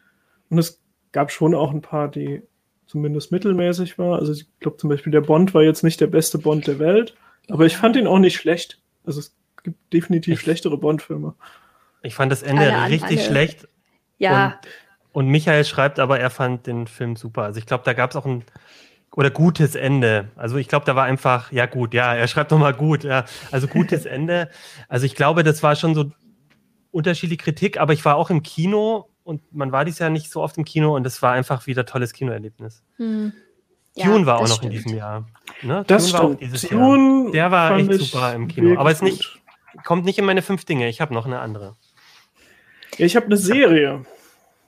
Speaker 1: Und es gab schon auch ein paar, die zumindest mittelmäßig waren. Also ich glaube zum Beispiel, der Bond war jetzt nicht der beste Bond der Welt, aber ich fand ihn auch nicht schlecht. Also es gibt definitiv schlechtere Bond-Filme.
Speaker 4: Ich fand das Ende alle, richtig alle. schlecht.
Speaker 6: Ja.
Speaker 4: Und und Michael schreibt aber, er fand den Film super. Also ich glaube, da gab es auch ein oder gutes Ende. Also ich glaube, da war einfach, ja gut, ja, er schreibt nochmal gut, ja. Also gutes Ende. Also ich glaube, das war schon so unterschiedliche Kritik, aber ich war auch im Kino und man war dies Jahr nicht so oft im Kino und es war einfach wieder tolles Kinoerlebnis. Hm. Tune ja, war auch noch stimmt. in diesem Jahr.
Speaker 1: Ne? Das Tune war auch
Speaker 4: dieses Tune Jahr. Der war echt super im Kino. Aber es nicht, kommt nicht in meine fünf Dinge. Ich habe noch eine andere.
Speaker 1: Ja, ich habe eine Serie.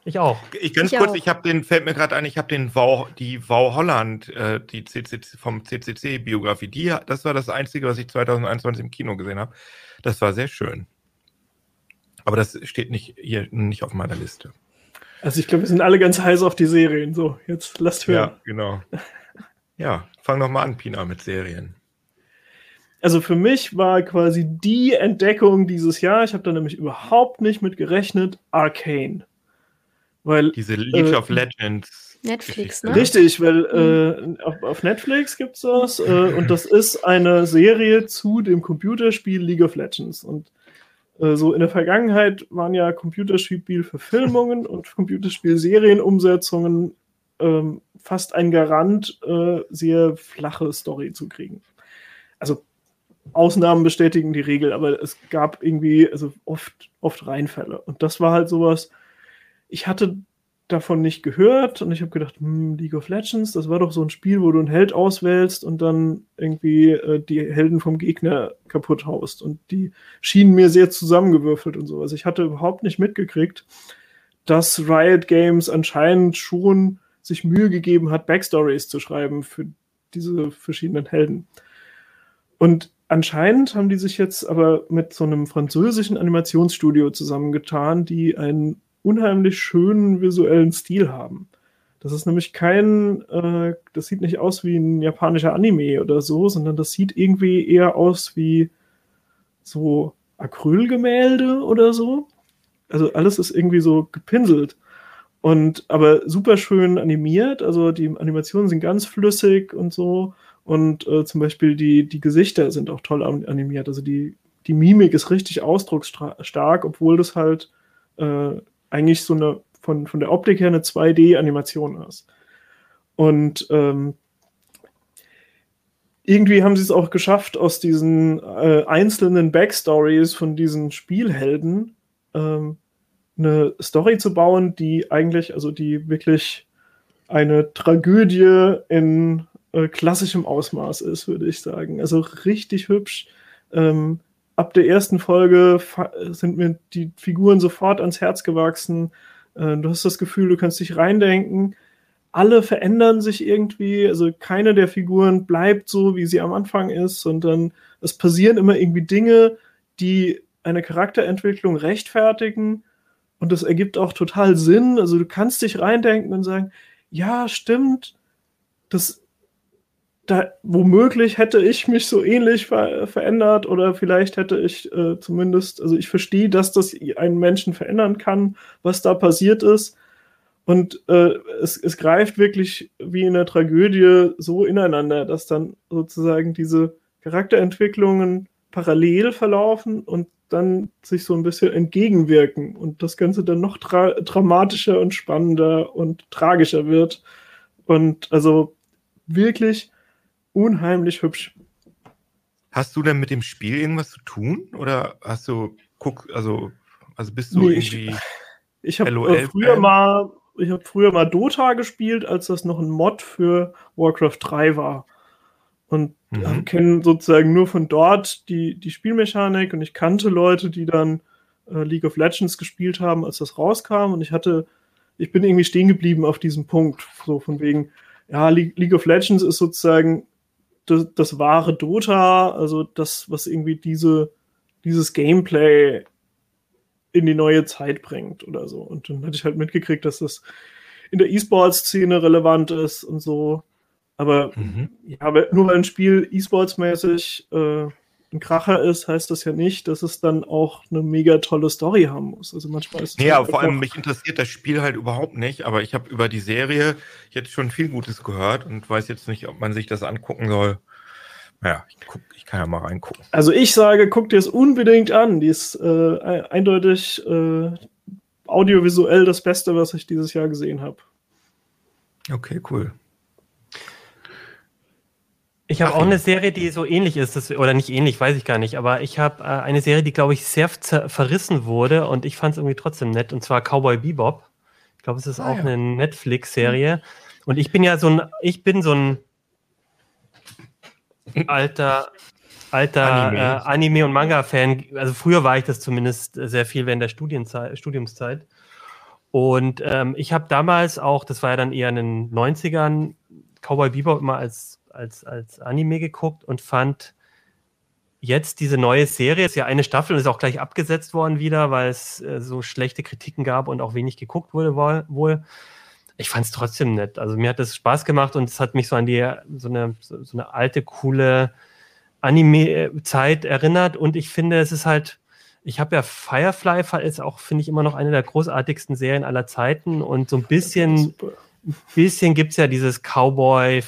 Speaker 4: Ich auch.
Speaker 5: Ich ganz ich kurz, auch. ich habe den, fällt mir gerade ein, ich habe den Wow, die Wow Holland, äh, die CCC, vom CCC-Biografie, die, das war das Einzige, was ich 2021 im Kino gesehen habe. Das war sehr schön. Aber das steht nicht hier nicht auf meiner Liste.
Speaker 1: Also ich glaube, wir sind alle ganz heiß auf die Serien. So, jetzt lasst hören.
Speaker 5: Ja, genau. Ja, fang doch mal an, Pina, mit Serien.
Speaker 1: Also für mich war quasi die Entdeckung dieses Jahr, ich habe da nämlich überhaupt nicht mit gerechnet, Arcane. Weil,
Speaker 5: Diese League äh, of Legends.
Speaker 6: Netflix, ne?
Speaker 1: Richtig, weil mhm. äh, auf, auf, Netflix gibt es das äh, und das ist eine Serie zu dem Computerspiel League of Legends. Und äh, so in der Vergangenheit waren ja Computerspielverfilmungen und Computerspiel-Serienumsetzungen ähm, fast ein Garant, äh, sehr flache Story zu kriegen. Also Ausnahmen bestätigen die Regel, aber es gab irgendwie also oft, oft Reinfälle. Und das war halt sowas, ich hatte davon nicht gehört und ich habe gedacht, hm, League of Legends, das war doch so ein Spiel, wo du einen Held auswählst und dann irgendwie äh, die Helden vom Gegner kaputt haust. Und die schienen mir sehr zusammengewürfelt und sowas. Ich hatte überhaupt nicht mitgekriegt, dass Riot Games anscheinend schon sich Mühe gegeben hat, Backstories zu schreiben für diese verschiedenen Helden. Und anscheinend haben die sich jetzt aber mit so einem französischen Animationsstudio zusammengetan, die ein unheimlich schönen visuellen Stil haben. Das ist nämlich kein, äh, das sieht nicht aus wie ein japanischer Anime oder so, sondern das sieht irgendwie eher aus wie so Acrylgemälde oder so. Also alles ist irgendwie so gepinselt und aber super schön animiert. Also die Animationen sind ganz flüssig und so. Und äh, zum Beispiel die, die Gesichter sind auch toll animiert. Also die, die Mimik ist richtig ausdrucksstark, obwohl das halt äh, eigentlich so eine von, von der Optik her eine 2D-Animation ist. Und ähm, irgendwie haben sie es auch geschafft, aus diesen äh, einzelnen Backstories von diesen Spielhelden ähm, eine Story zu bauen, die eigentlich, also die wirklich eine Tragödie in äh, klassischem Ausmaß ist, würde ich sagen. Also richtig hübsch. Ähm, ab der ersten Folge sind mir die Figuren sofort ans Herz gewachsen. Äh, du hast das Gefühl, du kannst dich reindenken, alle verändern sich irgendwie, also keine der Figuren bleibt so, wie sie am Anfang ist, sondern es passieren immer irgendwie Dinge, die eine Charakterentwicklung rechtfertigen und das ergibt auch total Sinn. Also du kannst dich reindenken und sagen, ja, stimmt, das da womöglich hätte ich mich so ähnlich ver verändert oder vielleicht hätte ich äh, zumindest, also ich verstehe, dass das einen Menschen verändern kann, was da passiert ist. Und äh, es, es greift wirklich wie in der Tragödie so ineinander, dass dann sozusagen diese Charakterentwicklungen parallel verlaufen und dann sich so ein bisschen entgegenwirken und das Ganze dann noch dra dramatischer und spannender und tragischer wird. Und also wirklich unheimlich hübsch.
Speaker 5: Hast du denn mit dem Spiel irgendwas zu tun? Oder hast du, guck, also, also bist du nee, irgendwie.
Speaker 1: Ich, ich habe äh, früher mal, ich habe früher mal Dota gespielt, als das noch ein Mod für Warcraft 3 war. Und mhm. kenne sozusagen nur von dort die, die Spielmechanik und ich kannte Leute, die dann äh, League of Legends gespielt haben, als das rauskam. Und ich hatte, ich bin irgendwie stehen geblieben auf diesem Punkt. So von wegen, ja, League, League of Legends ist sozusagen das, das wahre Dota, also das, was irgendwie diese, dieses Gameplay in die neue Zeit bringt oder so. Und dann hatte ich halt mitgekriegt, dass das in der E-Sports-Szene relevant ist und so. Aber mhm. ja, nur weil ein Spiel E-Sports-mäßig äh, ein Kracher ist, heißt das ja nicht, dass es dann auch eine mega tolle Story haben muss. Also manchmal ist es.
Speaker 5: Ja, halt vor allem mich interessiert das Spiel halt überhaupt nicht, aber ich habe über die Serie jetzt schon viel Gutes gehört und weiß jetzt nicht, ob man sich das angucken soll. Naja, ich, guck, ich kann ja mal reingucken.
Speaker 1: Also ich sage, guck dir es unbedingt an. Die ist äh, eindeutig äh, audiovisuell das Beste, was ich dieses Jahr gesehen habe.
Speaker 5: Okay, cool.
Speaker 4: Ich habe auch eine Serie, die so ähnlich ist, das, oder nicht ähnlich, weiß ich gar nicht, aber ich habe äh, eine Serie, die, glaube ich, sehr verrissen wurde und ich fand es irgendwie trotzdem nett, und zwar Cowboy Bebop. Ich glaube, es ist ah, auch ja. eine Netflix-Serie. Und ich bin ja so ein, ich bin so ein alter, alter Anime, äh, Anime und Manga-Fan. Also früher war ich das zumindest sehr viel während der Studienzeit, Studiumszeit. Und ähm, ich habe damals auch, das war ja dann eher in den 90ern, Cowboy Bebop immer als als, als Anime geguckt und fand jetzt diese neue Serie, ist ja eine Staffel und ist auch gleich abgesetzt worden wieder, weil es äh, so schlechte Kritiken gab und auch wenig geguckt wurde wohl. Ich fand es trotzdem nett. Also mir hat es Spaß gemacht und es hat mich so an die so eine, so eine alte, coole Anime-Zeit erinnert und ich finde, es ist halt, ich habe ja Firefly, ist auch, finde ich, immer noch eine der großartigsten Serien aller Zeiten und so ein bisschen, ein bisschen gibt es ja dieses Cowboy-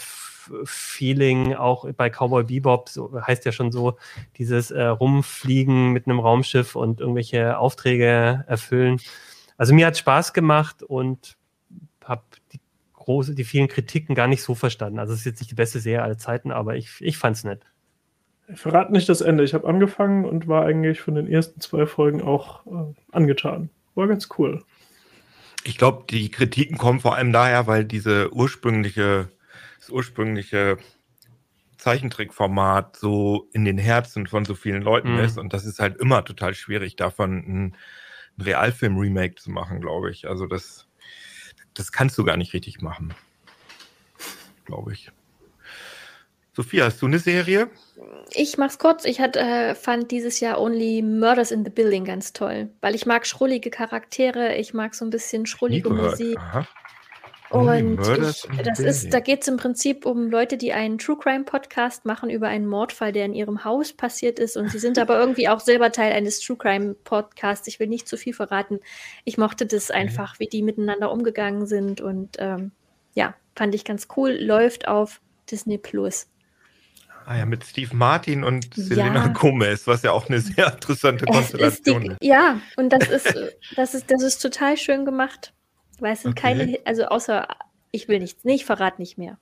Speaker 4: Feeling auch bei Cowboy Bebop, so heißt ja schon so, dieses äh, Rumfliegen mit einem Raumschiff und irgendwelche Aufträge erfüllen. Also mir hat Spaß gemacht und habe die große, die vielen Kritiken gar nicht so verstanden. Also es ist jetzt nicht die beste Serie aller Zeiten, aber ich, ich fand es nett.
Speaker 1: Ich verrate nicht das Ende. Ich habe angefangen und war eigentlich von den ersten zwei Folgen auch äh, angetan. War ganz cool.
Speaker 5: Ich glaube, die Kritiken kommen vor allem daher, weil diese ursprüngliche das ursprüngliche Zeichentrickformat so in den Herzen von so vielen Leuten mhm. ist. Und das ist halt immer total schwierig, davon ein, ein Realfilm-Remake zu machen, glaube ich. Also das, das kannst du gar nicht richtig machen. Glaube ich. Sophia, hast du eine Serie?
Speaker 6: Ich mach's kurz. Ich hat, äh, fand dieses Jahr Only Murders in the Building ganz toll, weil ich mag schrullige Charaktere, ich mag so ein bisschen schrullige Musik. Aha. Und ich, das ist, da geht es im Prinzip um Leute, die einen True Crime Podcast machen über einen Mordfall, der in ihrem Haus passiert ist. Und sie sind aber irgendwie auch selber Teil eines True Crime Podcasts. Ich will nicht zu viel verraten. Ich mochte das einfach, wie die miteinander umgegangen sind. Und ähm, ja, fand ich ganz cool. Läuft auf Disney Plus.
Speaker 5: Ah ja, mit Steve Martin und Selena ja. Gomez, was ja auch eine sehr interessante Konstellation ist,
Speaker 6: die, ist. Ja, und das ist, das ist, das ist total schön gemacht. Weil es sind okay. keine, also außer, ich will nichts, nee, ich verrate nicht mehr.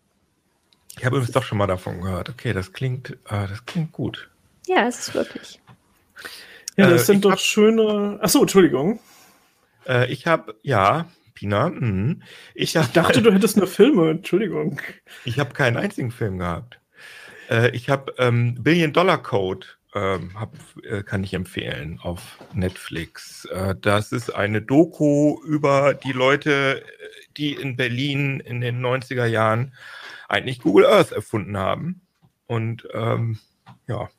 Speaker 5: Ich habe übrigens doch schon mal davon gehört. Okay, das klingt, äh, das klingt gut.
Speaker 6: Ja, es ist wirklich.
Speaker 1: Ja, das äh, sind doch hab, schöne. Achso, Entschuldigung.
Speaker 5: Äh, ich habe, ja, Pina. Mh.
Speaker 1: Ich, hab, ich dachte, du hättest nur Filme. Entschuldigung.
Speaker 5: Ich habe keinen einzigen Film gehabt. Äh, ich habe ähm, Billion Dollar Code ähm, hab, äh, kann ich empfehlen auf Netflix. Äh, das ist eine Doku über die Leute, die in Berlin in den 90er Jahren eigentlich Google Earth erfunden haben. Und ähm, ja,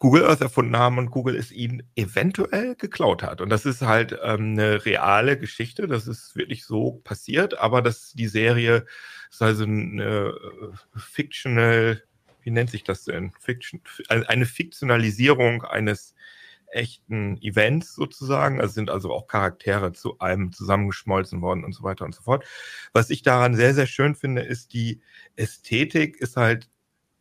Speaker 5: Google Earth erfunden haben und Google es ihnen eventuell geklaut hat. Und das ist halt ähm, eine reale Geschichte, das ist wirklich so passiert, aber dass die Serie ist also eine äh, fictional, wie nennt sich das denn? Fiction, eine Fiktionalisierung eines echten Events sozusagen. Also sind also auch Charaktere zu einem zusammengeschmolzen worden und so weiter und so fort. Was ich daran sehr, sehr schön finde, ist die Ästhetik ist halt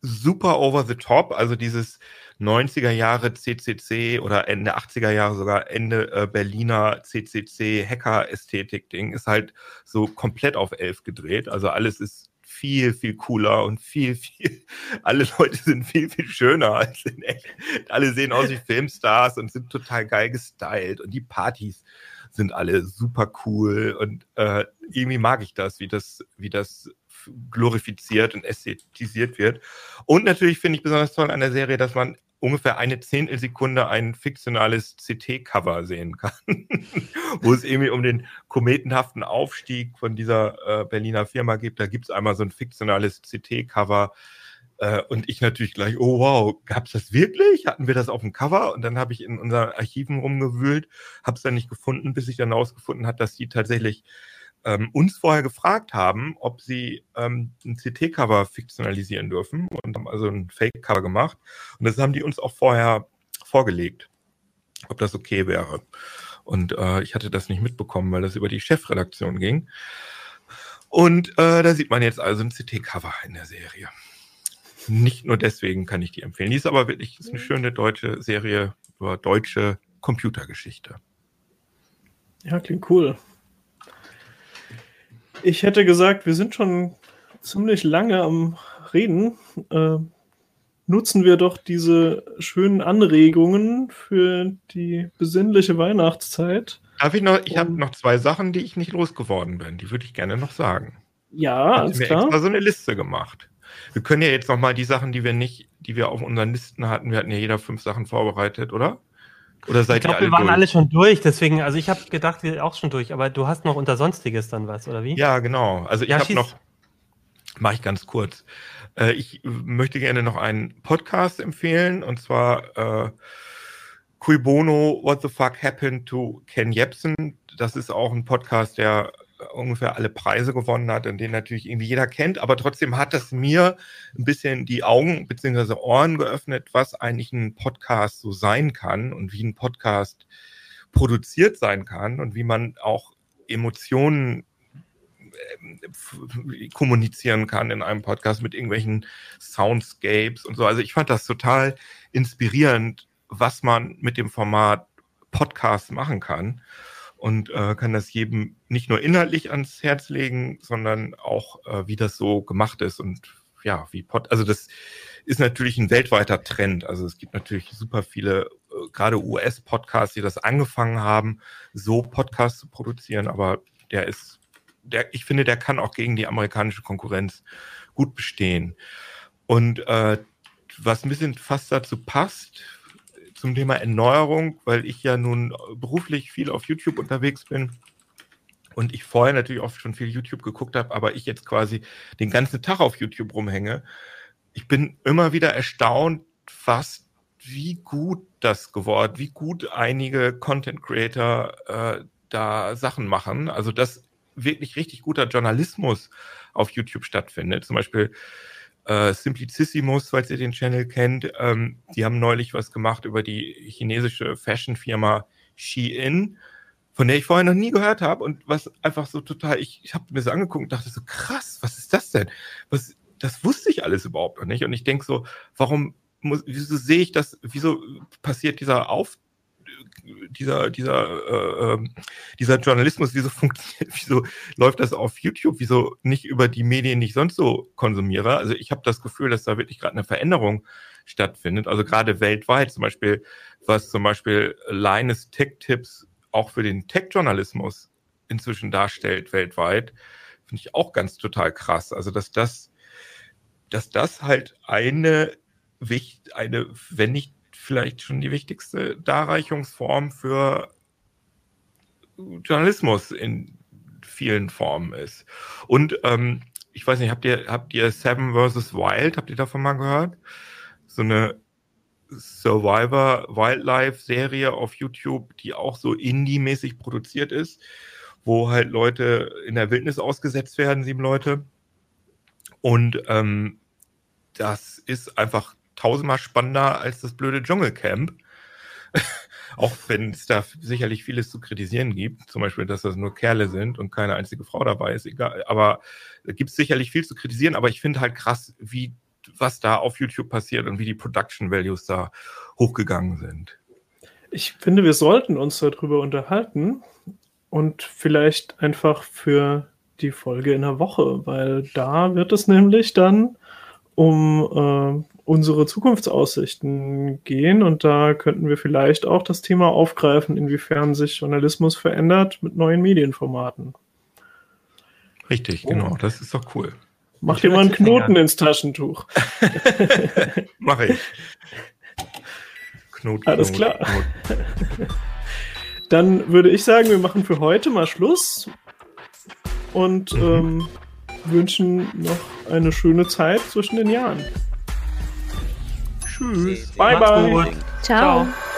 Speaker 5: super over the top. Also dieses 90er Jahre CCC oder Ende 80er Jahre sogar Ende äh, Berliner CCC Hacker-Ästhetik-Ding ist halt so komplett auf elf gedreht. Also alles ist viel, viel cooler und viel, viel, alle Leute sind viel, viel schöner als in echt. Alle sehen aus wie Filmstars und sind total geil gestylt und die Partys sind alle super cool und äh, irgendwie mag ich das, wie das, wie das glorifiziert und ästhetisiert wird. Und natürlich finde ich besonders toll an der Serie, dass man ungefähr eine Zehntelsekunde ein fiktionales CT-Cover sehen kann, wo es irgendwie um den kometenhaften Aufstieg von dieser äh, Berliner Firma geht. Da gibt es einmal so ein fiktionales CT-Cover. Äh, und ich natürlich gleich, oh wow, gab es das wirklich? Hatten wir das auf dem Cover? Und dann habe ich in unseren Archiven rumgewühlt, habe es dann nicht gefunden, bis ich dann herausgefunden habe, dass die tatsächlich ähm, uns vorher gefragt haben, ob sie ähm, ein CT-Cover fiktionalisieren dürfen und haben also ein Fake-Cover gemacht. Und das haben die uns auch vorher vorgelegt, ob das okay wäre. Und äh, ich hatte das nicht mitbekommen, weil das über die Chefredaktion ging. Und äh, da sieht man jetzt also ein CT-Cover in der Serie. Nicht nur deswegen kann ich die empfehlen. Die ist aber wirklich ist eine schöne deutsche Serie über deutsche Computergeschichte.
Speaker 1: Ja, klingt cool. Ich hätte gesagt, wir sind schon ziemlich lange am Reden. Äh, nutzen wir doch diese schönen Anregungen für die besinnliche Weihnachtszeit.
Speaker 5: Darf ich noch, ich habe noch zwei Sachen, die ich nicht losgeworden bin. Die würde ich gerne noch sagen.
Speaker 1: Ja,
Speaker 5: ich alles mir klar. extra so eine Liste gemacht. Wir können ja jetzt noch mal die Sachen, die wir nicht, die wir auf unseren Listen hatten, wir hatten ja jeder fünf Sachen vorbereitet, oder? Oder seid ich glaub, ihr alle
Speaker 4: wir waren durch? alle schon durch, deswegen, also ich habe gedacht, wir auch schon durch, aber du hast noch unter Sonstiges dann was, oder wie?
Speaker 5: Ja, genau. Also ich ja, habe noch, mache ich ganz kurz. Äh, ich möchte gerne noch einen Podcast empfehlen und zwar äh, Cui Bono, What the Fuck Happened to Ken Jebsen. Das ist auch ein Podcast, der ungefähr alle Preise gewonnen hat und den natürlich irgendwie jeder kennt, aber trotzdem hat das mir ein bisschen die Augen bzw. Ohren geöffnet, was eigentlich ein Podcast so sein kann und wie ein Podcast produziert sein kann und wie man auch Emotionen äh, kommunizieren kann in einem Podcast mit irgendwelchen Soundscapes und so. Also ich fand das total inspirierend, was man mit dem Format Podcast machen kann und äh, kann das jedem nicht nur inhaltlich ans Herz legen, sondern auch, äh, wie das so gemacht ist und ja, wie Pod, also das ist natürlich ein weltweiter Trend. Also es gibt natürlich super viele, äh, gerade US-Podcasts, die das angefangen haben, so Podcasts zu produzieren, aber der ist, der, ich finde, der kann auch gegen die amerikanische Konkurrenz gut bestehen. Und äh, was ein bisschen fast dazu passt, zum Thema Erneuerung, weil ich ja nun beruflich viel auf YouTube unterwegs bin und ich vorher natürlich auch schon viel YouTube geguckt habe, aber ich jetzt quasi den ganzen Tag auf YouTube rumhänge. Ich bin immer wieder erstaunt, fast wie gut das geworden, wie gut einige Content Creator äh, da Sachen machen. Also dass wirklich richtig guter Journalismus auf YouTube stattfindet. Zum Beispiel äh, Simplicissimus, falls ihr den Channel kennt, ähm, die haben neulich was gemacht über die chinesische Fashion-Firma Shein, von der ich vorher noch nie gehört habe und was einfach so total, ich, ich habe mir so angeguckt und dachte so, krass, was ist das denn? Was, das wusste ich alles überhaupt noch nicht. Und ich denke so, warum muss, wieso sehe ich das, wieso passiert dieser Auf, dieser, dieser, äh, ähm, dieser Journalismus, wieso funktioniert, wieso läuft das auf YouTube, wieso nicht über die Medien, die ich sonst so konsumiere? Also ich habe das Gefühl, dass da wirklich gerade eine Veränderung stattfindet. Also gerade weltweit, zum Beispiel, was zum Beispiel Linus Tech Tips auch für den Tech-Journalismus inzwischen darstellt weltweit, finde ich auch ganz total krass. Also dass das, dass das halt eine eine, wenn nicht vielleicht schon die wichtigste Darreichungsform für Journalismus in vielen Formen ist. Und ähm, ich weiß nicht, habt ihr, habt ihr Seven vs. Wild, habt ihr davon mal gehört? So eine Survivor Wildlife Serie auf YouTube, die auch so Indie-mäßig produziert ist, wo halt Leute in der Wildnis ausgesetzt werden, sieben Leute. Und ähm, das ist einfach tausendmal spannender als das blöde Dschungelcamp. auch wenn es da sicherlich vieles zu kritisieren gibt, zum Beispiel, dass das nur Kerle sind und keine einzige Frau dabei ist, egal. Aber da gibt es sicherlich viel zu kritisieren, aber ich finde halt krass, wie was da auf YouTube passiert und wie die Production Values da hochgegangen sind.
Speaker 1: Ich finde, wir sollten uns darüber unterhalten und vielleicht einfach für die Folge in der Woche, weil da wird es nämlich dann um äh, unsere Zukunftsaussichten gehen und da könnten wir vielleicht auch das Thema aufgreifen, inwiefern sich Journalismus verändert mit neuen Medienformaten.
Speaker 5: Richtig, oh. genau, das ist doch cool.
Speaker 1: Mach dir mal einen Knoten ins Taschentuch.
Speaker 5: Mach ich.
Speaker 1: Knoten. Alles klar. Knoten. Dann würde ich sagen, wir machen für heute mal Schluss und mhm. ähm, wünschen noch eine schöne Zeit zwischen den Jahren.
Speaker 5: Tschüss.
Speaker 1: Bye, bye.
Speaker 6: Ciao. Ciao.